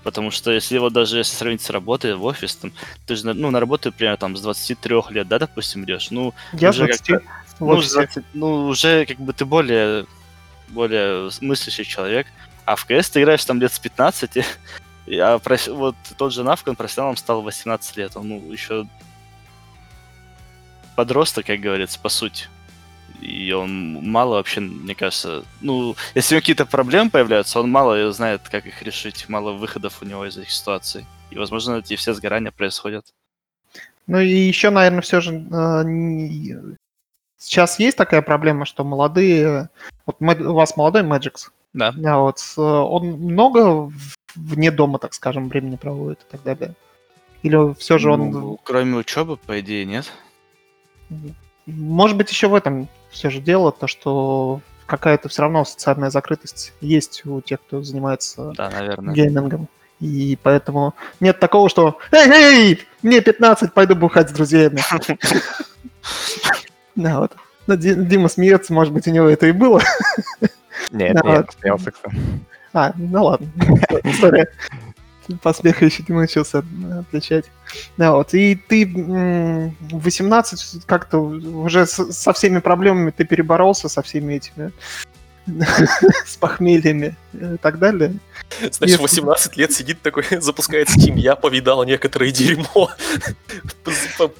Потому что если вот даже если сравнить с работой в офис, там, ты же, ну, на работу, например, там, с 23 лет, да, допустим, идешь, ну, Я Уже 20 как-то- в ну, офисе. 20 ну, уже как бы ты более, более мыслящий человек. А в КС ты играешь там лет с 15, и, и- а проф- вот тот же Навк, он профессионалом стал в 18 лет. Он ну, еще подросток, как говорится, по сути. И он мало вообще, мне кажется, ну, если у него какие-то проблемы появляются, он мало знает, как их решить, мало выходов у него из этих ситуаций. И, возможно, эти все сгорания происходят. Ну и еще, наверное, все же э, не- сейчас есть такая проблема, что молодые... Вот у вас молодой Мэджикс, Да. а вот э, он много вне дома, так скажем, времени проводит и так далее? Или все же он... Ну, кроме учебы, по идее, нет. Может быть, еще в этом все же дело, то, что какая-то все равно социальная закрытость есть у тех, кто занимается Да, наверное. геймингом. И поэтому нет такого, что «Эй, эй, мне 15, пойду бухать с друзьями». Да, вот. Ди- Дима смеется, может быть, у него это и было. Нет, нет, смеялся, кстати. А, ну ладно. История. По смеху еще не научился отличать. Да, вот. И ты в 18 как-то уже со всеми проблемами ты переборолся, со всеми этими с похмельями и так далее. Значит, Если- 18 лет сидит такой, запускает Steam, я повидал некоторое дерьмо.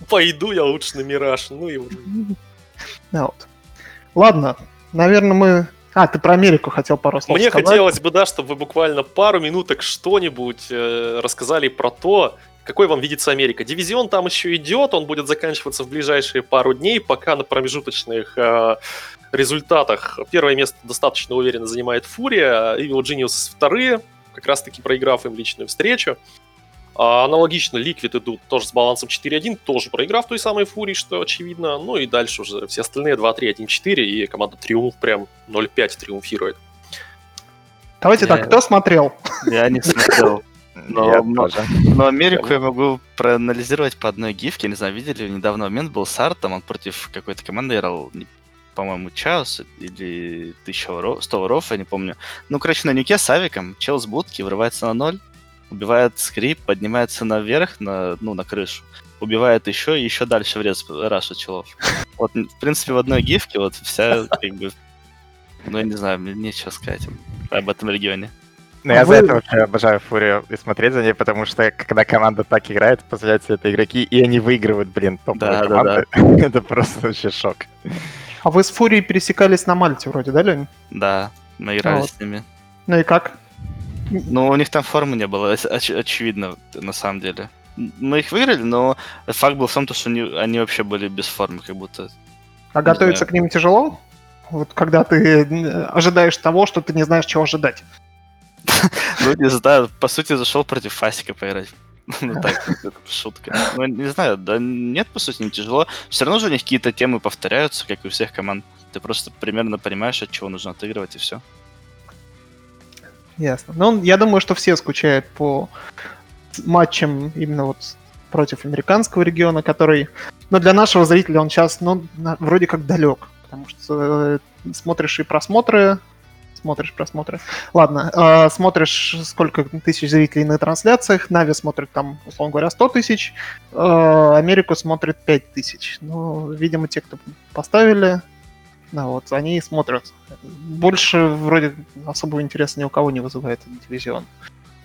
Пойду я лучше на Мираж. Ну и уже. Да, вот. Ладно, наверное, мы... А, ты про Америку хотел пару слов Мне сказать. хотелось бы, да, чтобы вы буквально пару минуток что-нибудь э, рассказали про то, какой вам видится Америка. Дивизион там еще идет, он будет заканчиваться в ближайшие пару дней, пока на промежуточных э, результатах первое место достаточно уверенно занимает Фурия, Evil Genius вторые, как раз-таки проиграв им личную встречу. А аналогично Liquid идут тоже с балансом 4-1, тоже проиграв той самой Фурии, что очевидно. Ну и дальше уже все остальные 2-3, 1-4, и команда Триумф прям 0-5 триумфирует. Давайте Я- так, кто смотрел? Я не смотрел. Но- Я но- тоже. Но Америку я могу проанализировать по одной гифке. Не знаю, видели, недавно момент был с Артом, он против какой-то команды играл, по-моему, Час или 1000 воров, 100 воров, я не помню. Ну, короче, на нюке с авиком, чел с будки врывается на ноль, убивает скрип, поднимается наверх, на, ну, на крышу, убивает еще и еще дальше в рез рашит челов. Вот, в принципе, в одной гифке вот вся, как бы, ну, я не знаю, мне нечего сказать об этом регионе. Ну, я Вы- за это вообще обожаю Фурию и смотреть за ней, потому что когда команда так играет, появляются это игроки, и они выигрывают, блин, топовые Да, да, команды. Это просто вообще шок. А вы с Фурией пересекались на Мальте вроде, да, Лень? Да, мы играли Вот. с ними. Ну и как? Ну, у них там формы не было, оч- оч- очевидно, на самом деле. Мы их выиграли, но факт был в том, то, что они, они вообще были без формы, как будто. А готовиться знаю. к ним тяжело? Вот когда ты э, ожидаешь того, что ты не знаешь, чего ожидать. Ну, не знаю, по сути, зашел против Фасика поиграть. Ну так, это шутка. Ну, не знаю, да нет, по сути, не тяжело. Все равно же у них какие-то темы повторяются, как и у всех команд. Ты просто примерно понимаешь, от чего нужно отыгрывать, и все. Ясно. Ну, я думаю, что все скучают по матчам именно вот против американского региона, который... Но для нашего зрителя он сейчас, ну, вроде как далек. Потому что э, смотришь и просмотры, смотришь просмотры. Ладно, э, смотришь, сколько тысяч зрителей на трансляциях. NAVI смотрит там, условно говоря, 100 тысяч. э, Америку смотрит 5 тысяч. Ну, видимо, те, кто поставили, да, вот, они и смотрят. Больше вроде особого интереса ни у кого не вызывает этот дивизион.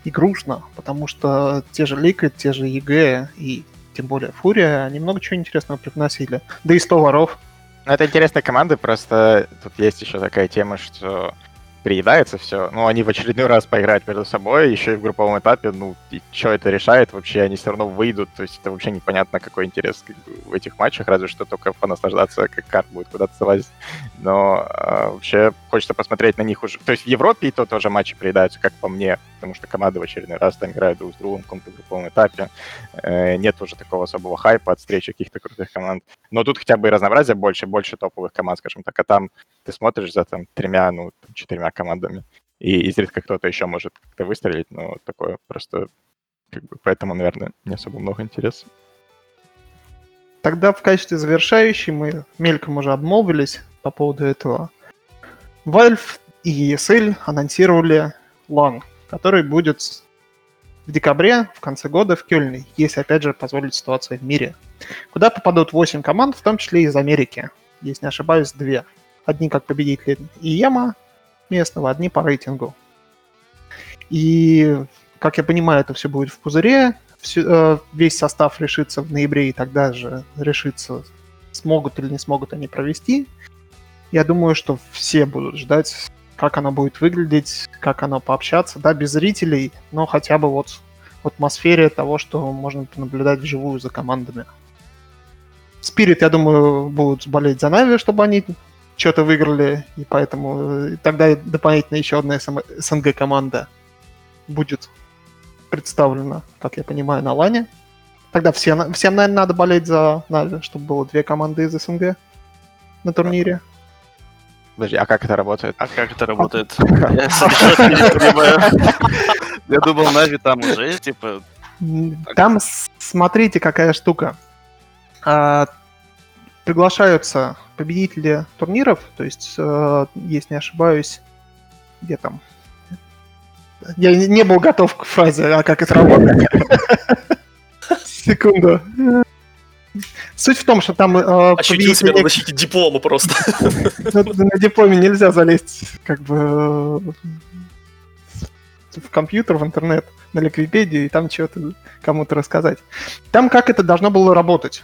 И грустно, потому что те же Liquid, те же EG и тем более FURIA, они много чего интересного привносили. Да и 100 воров. Ну, это интересные команды, просто тут есть еще такая тема, что приедается все. Ну, они в очередной раз поиграют между собой, еще и в групповом этапе, ну, и что это решает вообще, они все равно выйдут, то есть это вообще непонятно, какой интерес в этих матчах, разве что только понаслаждаться, как карт будет куда-то залазить. Но а, вообще хочется посмотреть на них уже. То есть в Европе и то тоже матчи приедаются, как по мне, потому что команды в очередной раз там играют друг с другом в каком-то групповом этапе. Э, нет уже такого особого хайпа от встречи каких-то крутых команд. Но тут хотя бы и разнообразие больше, больше топовых команд, скажем так. А там ты смотришь за там тремя, ну, четырьмя командами, и изредка кто-то еще может как-то выстрелить, но такое просто как бы, поэтому, наверное, не особо много интереса. Тогда в качестве завершающей мы мельком уже обмолвились по поводу этого. Valve и ESL анонсировали LAN, который будет в декабре, в конце года в Кёльне, если, опять же, позволит ситуация в мире. Куда попадут 8 команд, в том числе из Америки. Если не ошибаюсь, две. Одни как победители ИЕМа местного, одни по рейтингу. И, как я понимаю, это все будет в пузыре. Всё- э, весь состав решится в ноябре, и тогда же решится, смогут или не смогут они провести. Я думаю, что все будут ждать, как оно будет выглядеть, как оно пообщаться, да, без зрителей, но хотя бы вот в атмосфере того, что можно наблюдать вживую за командами. Спирит, я думаю, будут болеть за Нави, чтобы они что-то выиграли, и поэтому э, тогда дополнительно еще одна СНГ команда будет представлена, как я понимаю, на лане. Тогда все, всем, наверное, надо болеть за Нави, чтобы было две команды из СНГ на турнире. Подожди, а как это работает? А как это работает? Я совершенно не понимаю. Я думал, Нави там уже, типа... Там, смотрите, какая штука. Приглашаются победители турниров, то есть, э, если не ошибаюсь, где там? Я не был готов к фразе, а как это работает. Секунду. Суть в том, что там... Э, Ощутил себя на защите диплома просто. На дипломе нельзя залезть как бы в компьютер, в интернет, на Ликвипедию и там что-то кому-то рассказать. Там как это должно было работать.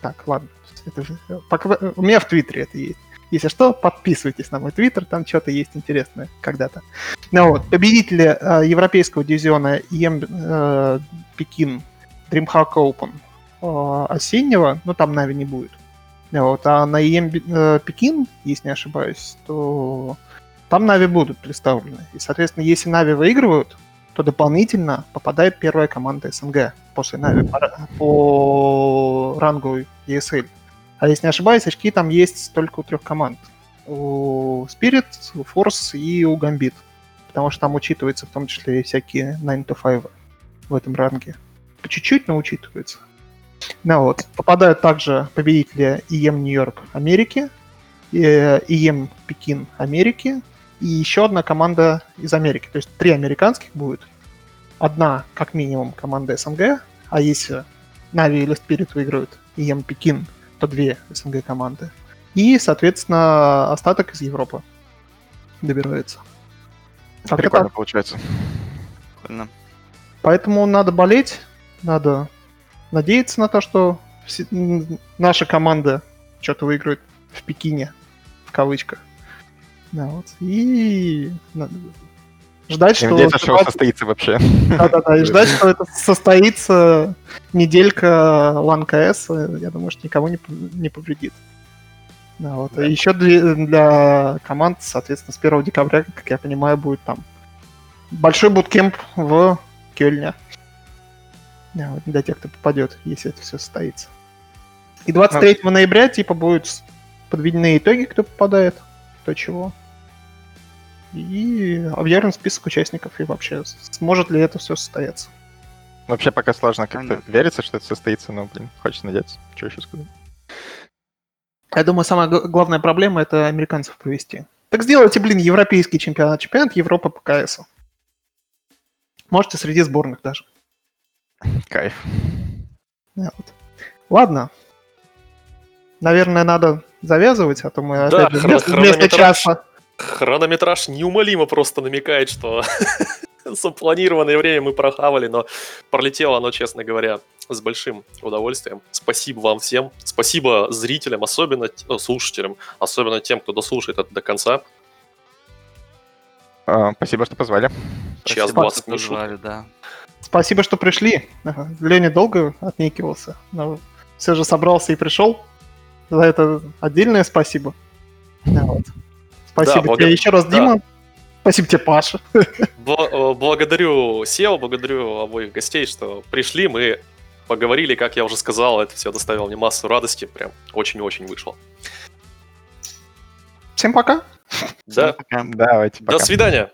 Так, ладно. Это же, у меня в Твиттере это есть. Если что, подписывайтесь на мой твиттер, там что-то есть интересное когда-то. Ну вот, победители э, европейского дивизиона ЕМ э, Пекин DreamHack Open э, осеннего, ну там Нави не будет. Вот, а на ЕМ э, Пекин, если не ошибаюсь, то там Нави будут представлены. И, соответственно, если Нави выигрывают, то дополнительно попадает первая команда СНГ после Нави по, по рангу ESL. А если не ошибаюсь, очки там есть только у трех команд. У Spirit, у Force и у Gambit. Потому что там учитывается в том числе и всякие 9 to 5 в этом ранге. По чуть-чуть, но учитывается. Ну вот. Попадают также победители ИЕМ Нью-Йорк Америки, ИЕМ Пекин Америки и еще одна команда из Америки. То есть три американских будет. Одна, как минимум, команда СНГ, а если Нави или Spirit выиграют ИЕМ Пекин, то две СНГ команды. И, соответственно, остаток из Европы добирается. Как Прикольно так. получается. Прикольно. Поэтому надо болеть, надо надеяться на то, что все, наша команда что-то выиграет в Пекине, в кавычках. Да, вот. И ждать, что... Надеяться, что состоится вообще. Да-да-да, и ждать, что это состоится неделька LAN КС, я думаю, что никому не, не повредит. Да, вот. Да. И еще для, для команд, соответственно, с 1 декабря, как я понимаю, будет там большой буткемп в Кельне. Да, вот для тех, кто попадет, если это все состоится. И 23 а... ноября, типа, будут подведены итоги, кто попадает, кто чего и объявлен список участников, и вообще, сможет ли это все состояться. Вообще пока сложно как-то верится, что это состоится, но, блин, хочется надеяться. Что еще сказать? Я думаю, самая главная проблема — это американцев провести. Так сделайте, блин, европейский чемпионат, чемпионат Европы по КС. Можете среди сборных даже. Кайф. Вот. Ладно. Наверное, надо завязывать, а то мы да, опять же вместо, вместо часа Хронометраж неумолимо просто намекает, что запланированное время мы прохавали, но пролетело оно, честно говоря, с большим удовольствием. Спасибо вам всем. Спасибо зрителям, особенно ну, слушателям, особенно тем, кто дослушает это до конца. А, спасибо, что позвали. Час двадцать минут. да. Спасибо, что пришли. Леня долго отнекивался, но все же собрался и пришел. За это отдельное спасибо. вот. Спасибо да, благ... тебе еще раз, Дима. Да. Спасибо тебе, Паша. Б- благодарю Сео, благодарю обоих гостей, что пришли. Мы поговорили, как я уже сказал, это все доставило мне массу радости. Прям очень-очень вышло. Всем пока. Да. Всем пока. Давайте, пока. До свидания.